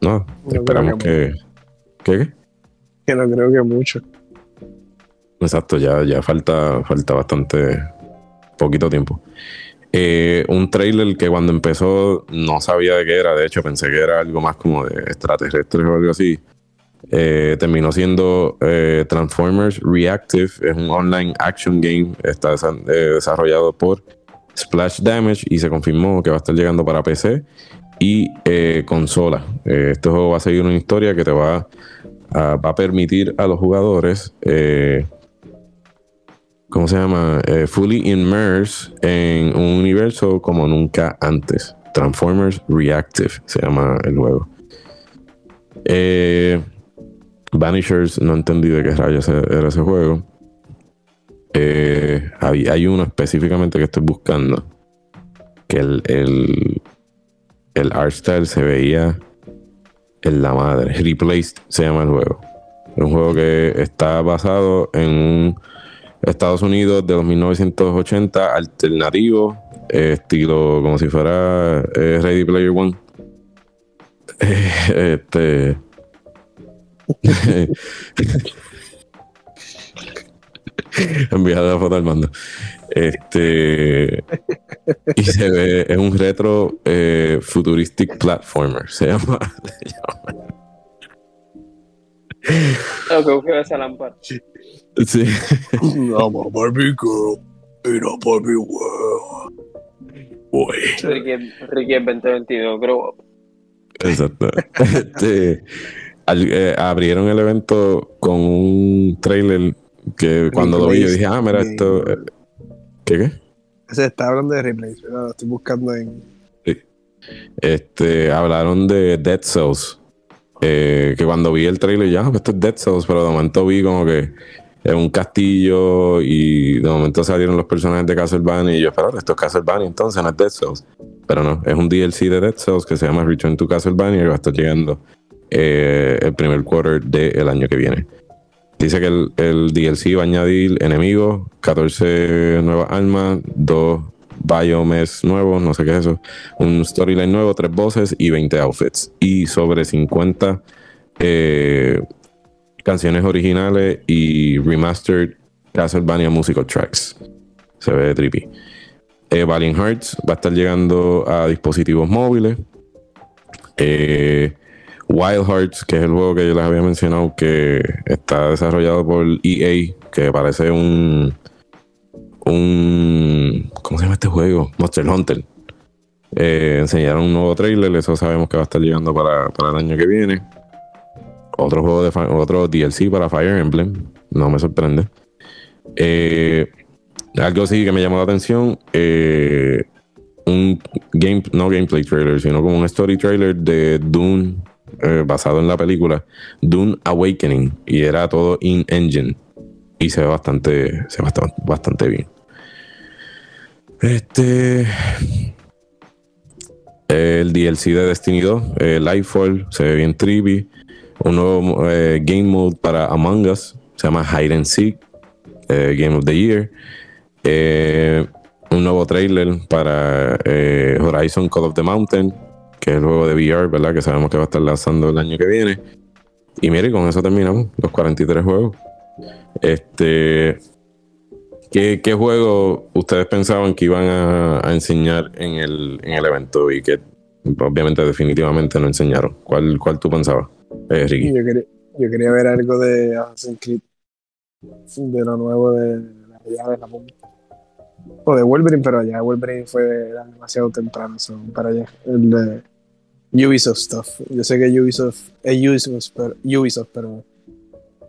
no, esperamos que. ¿Qué, ¿Qué? Que no creo que mucho. Exacto, ya, ya falta, falta bastante poquito tiempo. Eh, un trailer que cuando empezó no sabía de qué era, de hecho pensé que era algo más como de extraterrestres o algo así. Eh, terminó siendo eh, Transformers Reactive, es un online action game, está desarrollado por Splash Damage y se confirmó que va a estar llegando para PC y consola. este juego va a seguir una historia que te va a, va a permitir a los jugadores ¿cómo se llama? Eh, fully immersed en un universo como nunca antes. Transformers Reactive se llama el juego. Eh, Vanishers, no entendí de qué rayos era ese juego. Eh, hay, uno específicamente que estoy buscando. Que el, el, el art style se veía en la madre. Replaced se llama el juego. Un juego que está basado en un Estados Unidos de los 1980, alternativo, eh, estilo como si fuera eh, Ready Player One. este. Enviada la foto al mando. Este. Y se ve, es un retro eh, futuristic platformer. Se llama. Se llama. Lo que esa lámpara. Sí. I'm a Barbie girl in a Barbie world. Boy. Ricky, Ricky 2022, creo. Exacto. este, al, eh, abrieron el evento con un trailer que cuando lo vi yo dije, ah, mira esto. Eh, ¿Qué qué? Se está hablando de replay, lo estoy buscando en. Sí. Este, hablaron de Dead Cells. Eh, que cuando vi el trailer ya, ah, pues esto es Dead Cells, pero de momento vi como que en un castillo y de momento salieron los personajes de Castlevania y yo, espérate, esto es Castlevania entonces, no es Dead Cells. Pero no, es un DLC de Dead Cells que se llama Return to Castlevania y va a estar llegando eh, el primer quarter del año que viene. Dice que el, el, DLC va a añadir enemigos, 14 nuevas armas, dos biomes nuevos, no sé qué es eso, un storyline nuevo, tres voces y 20 outfits. Y sobre 50 eh, canciones originales y remastered Castlevania musical tracks. Se ve trippy. Eh, Valiant Hearts va a estar llegando a dispositivos móviles. Eh, Wild Hearts, que es el juego que yo les había mencionado, que está desarrollado por EA, que parece un. un ¿Cómo se llama este juego? Monster Hunter. Eh, enseñaron un nuevo trailer, eso sabemos que va a estar llegando para, para el año que viene otro juego de otro DLC para Fire Emblem. No me sorprende. Eh, algo sí que me llamó la atención. Eh, un game, no gameplay trailer, sino como un story trailer de Dune eh, basado en la película Dune Awakening. Y era todo in engine. Y se ve bastante, se ve bastante, bien. Este. El DLC de Destiny 2, Lightfall, se ve bien trippy un nuevo eh, game mode para Among Us, se llama Hide and Seek, eh, Game of the Year. Eh, un nuevo trailer para Horizon Call of the Mountain, que es el juego de VR, ¿verdad? Que sabemos que va a estar lanzando el año que viene. Y mire, con eso terminamos los 43 juegos. Este. ¿Qué, qué juego ustedes pensaban que iban a, enseñar en el, en el evento y que obviamente definitivamente no enseñaron? ¿Cuál, cuál tú pensabas? Eh, yo, quería, yo, quería, ver algo de Assassin's Creed, de lo nuevo de, la de la O de Wolverine, pero allá Wolverine fue demasiado temprano para allá. Ubisoft stuff. Yo sé que Ubisoft es Ubisoft, pero, Ubisoft, pero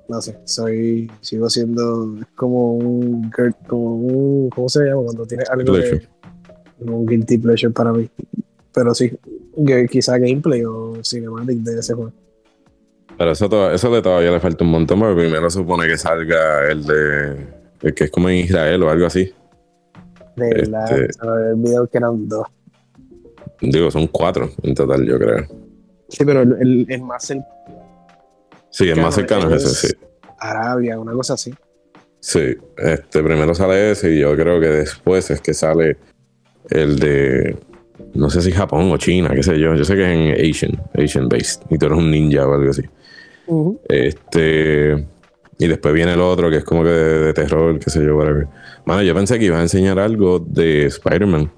no sé, soy, sigo siendo como un, como un, ¿cómo se llama? Cuando tiene algo de, un guilty pleasure para mí. pero sí, que quizá gameplay o cinematic de ese juego. Pero eso, to- eso le todavía le falta un montón, porque primero supone que salga el de. El que es como en Israel o algo así. De Este- la, el video que eran dos. Digo, son cuatro en total, yo creo. Sí, pero el, el, el más cercano Sí, el más cercano es ese, sí. Arabia, una cosa así. Sí, este, primero sale ese y yo creo que después es que sale el de, no sé si Japón o China, qué sé yo, yo sé que es en Asian, Asian based, y tú eres un ninja o algo así. Este, y después viene el otro que es como que de, de terror, qué sé yo, whatever. Mano, yo pensé que iba a enseñar algo de Spider-Man.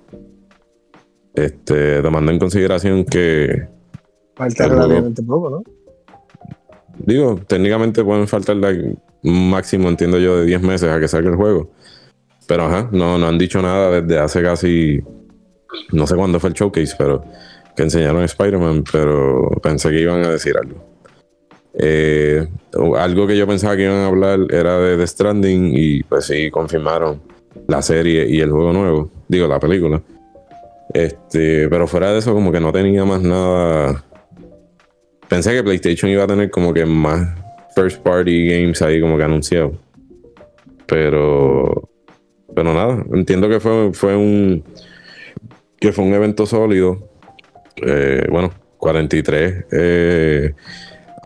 Este, tomando en consideración que, Falta relativamente poco, ¿no? digo, técnicamente pueden faltar like, un máximo, entiendo yo, de 10 meses a que salga el juego. Pero ajá, no, no han dicho nada desde hace casi. No sé cuándo fue el showcase, pero que enseñaron Spider-Man, pero pensé que iban a decir algo. Eh, algo que yo pensaba que iban a hablar era de The Stranding y pues sí, confirmaron la serie y el juego nuevo, digo, la película. Este, pero fuera de eso, como que no tenía más nada. Pensé que PlayStation iba a tener como que más first party games ahí como que anunciado. Pero pero nada, entiendo que fue, fue un que fue un evento sólido. Eh, bueno, 43 eh,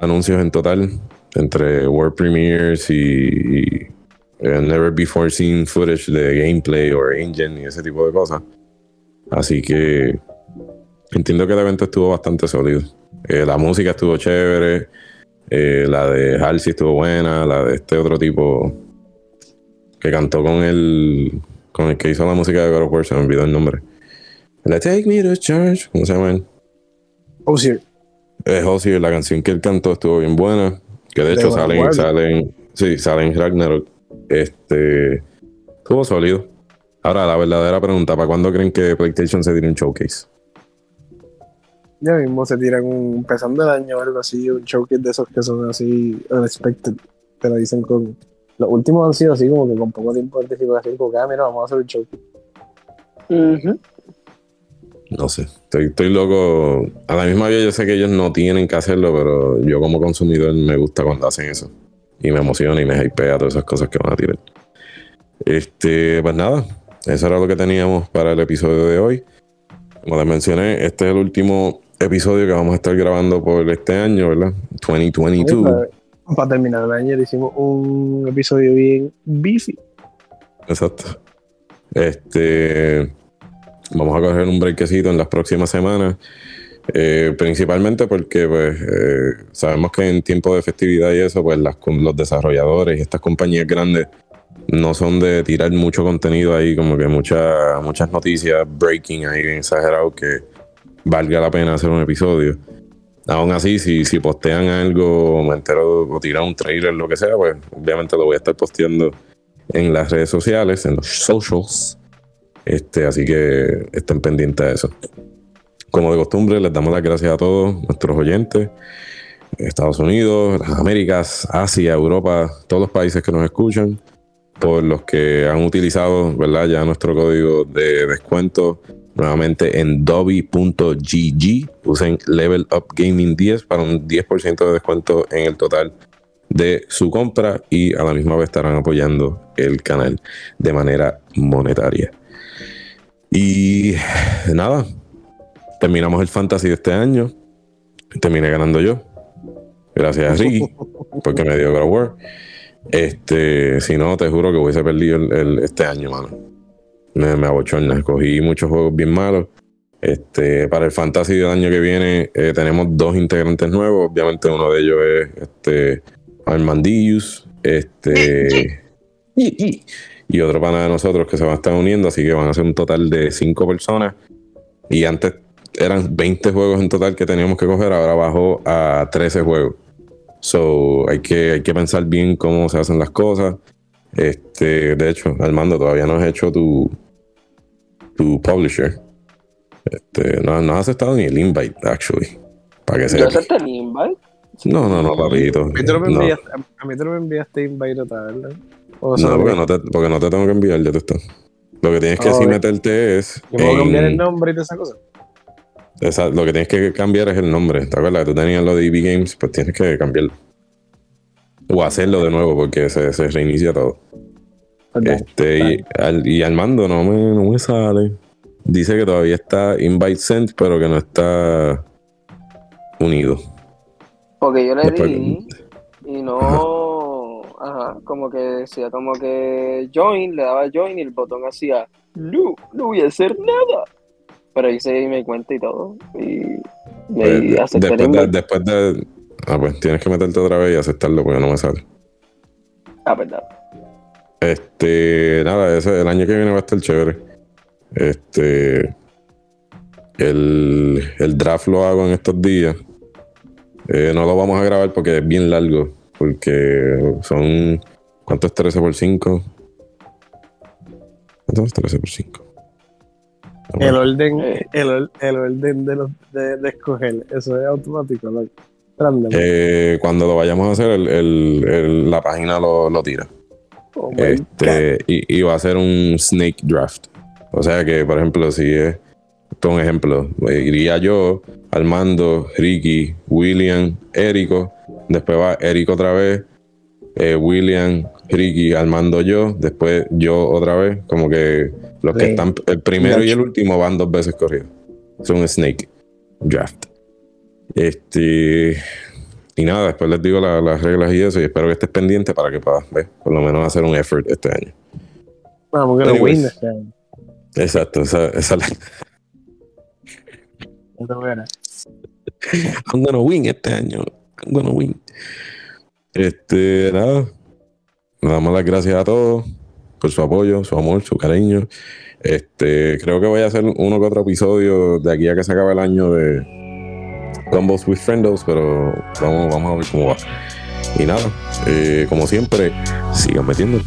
anuncios en total entre World Premiers y, y, eh, Never Before Seen footage de gameplay o engine y ese tipo de cosas. Así que entiendo que el evento estuvo bastante sólido. Eh, la música estuvo chévere, eh, la de Halsey estuvo buena, la de este otro tipo que cantó con el con el que hizo la música de God of War, se me olvidó el nombre. La Take Me to Church, ¿cómo se llama él? Osier. Es Ozzy, la canción que él cantó estuvo bien buena. Que de De hecho salen, salen, sí, salen Ragnarok. Este, estuvo sólido. Ahora, la verdadera pregunta, ¿para cuándo creen que PlayStation se tire un showcase? Ya mismo se tiran un, empezando el año o algo así, un showcase de esos que son así unexpected. Te lo dicen con. Los últimos han sido así como que con poco tiempo de anticipación, como que ah, mira, vamos a hacer un showcase. No sé, estoy, estoy loco. A la misma vez yo sé que ellos no tienen que hacerlo, pero yo como consumidor me gusta cuando hacen eso. Y me emociona y me hypea todas esas cosas que van a tirar. Este, pues nada, eso era lo que teníamos para el episodio de hoy. Como les mencioné, este es el último episodio que vamos a estar grabando por este año, ¿verdad? 2022. Para, para terminar el año hicimos un episodio bien beefy. Exacto. Este. Vamos a coger un brequecito en las próximas semanas. eh, principalmente porque pues, eh, sabemos que en tiempo de festividad y eso, pues las, los desarrolladores y estas compañías grandes no son de tirar mucho contenido ahí, como que mucha- muchas noticias breaking ahí exagerado que valga la pena hacer un episodio. Aún así, si, si postean algo me entero o tiran un trailer, lo que sea, pues obviamente lo voy a estar posteando en las redes sociales, en los socials. Este, así que estén pendientes de eso. Como de costumbre, les damos las gracias a todos nuestros oyentes. Estados Unidos, las Américas, Asia, Europa, todos los países que nos escuchan, por los que han utilizado, ¿verdad? Ya nuestro código de descuento nuevamente en dobby.gg. Usen Level Up Gaming 10 para un 10% de descuento en el total de su compra y a la misma vez estarán apoyando el canal de manera monetaria. Y nada, terminamos el fantasy de este año. Terminé ganando yo. Gracias a Ricky, porque me dio God War. Este, si no, te juro que hubiese perdido el- el- este año, mano. Me, me abochorna. Cogí muchos juegos bien malos. Este, para el fantasy del año que viene, eh, tenemos dos integrantes nuevos. Obviamente, uno de ellos es este Armandillus. Este. y otro pana de nosotros que se van a estar uniendo, así que van a ser un total de cinco personas. Y antes eran 20 juegos en total que teníamos que coger, ahora bajó a 13 juegos. So hay que, hay que pensar bien cómo se hacen las cosas. Este, de hecho, Armando, todavía no has hecho tu, tu publisher. Este, no, no has aceptado ni el invite, actually. Para que Yo acepté el invite. No, no, no, papito. A mí tú no me No. enviaste, a mí tú no me enviaste invite tarde. O No, sea, porque no, te, porque no te tengo que enviar, ya te está. Lo que tienes que sí ok. meterte es. ¿Yo puedo en- cambiar el nombre y toda esa cosa? Esa- lo que tienes que cambiar es el nombre. ¿Te acuerdas? Tú tenías lo de EB Games, pues tienes que cambiarlo. O hacerlo de nuevo porque se, se reinicia todo. Este, y, al, y Armando no me, no me sale. Dice que todavía está invite sent, pero que no está unido. Porque yo le Después- di y no, ajá, como que decía como que join, le daba join y el botón hacía, no, no voy a hacer nada. Pero hice mi cuenta y todo y, Pues, y acepté el después, de, después de. Ah, pues tienes que meterte otra vez y aceptarlo porque no me sale. Ah, verdad. Este, nada, ese, el año que viene va a estar chévere. Este, el, el draft lo hago en estos días. Eh, no lo vamos a grabar porque es bien largo. Porque son. ¿Cuánto es 13 por 5? ¿Cuánto es 13 por 5? El orden, Eh. el, el orden de, los, de, de escoger, eso es automático. Eh, cuando lo vayamos a hacer, el- el- el- la página lo, lo tira. Oh. Este, y, y va a ser un snake draft. O sea que, por ejemplo, si es, esto es un ejemplo, eh, iría yo, Armando, Ricky, William, Érico, después va Érico otra vez, eh, William, Ricky, Armando, yo, después yo otra vez, como que los que están, el primero y el último van dos veces corridos. Es un snake draft. Este, y nada, después les digo la- las reglas y eso, y espero que estés pendiente para que puedas, ¿ves? por lo menos hacer un effort este año. Vamos, que win este año. Exacto, esa, esa es la-. I'm gonna win este año. I'm gonna win. Este, nada. Le damos las gracias a todos por su apoyo, su amor, su cariño. Este, creo que voy a hacer uno que otro episodio de aquí a que se acabe el año de Combos with Friendos, pero vamos, vamos a ver cómo va. Y nada, eh, como siempre, sigan metiendo.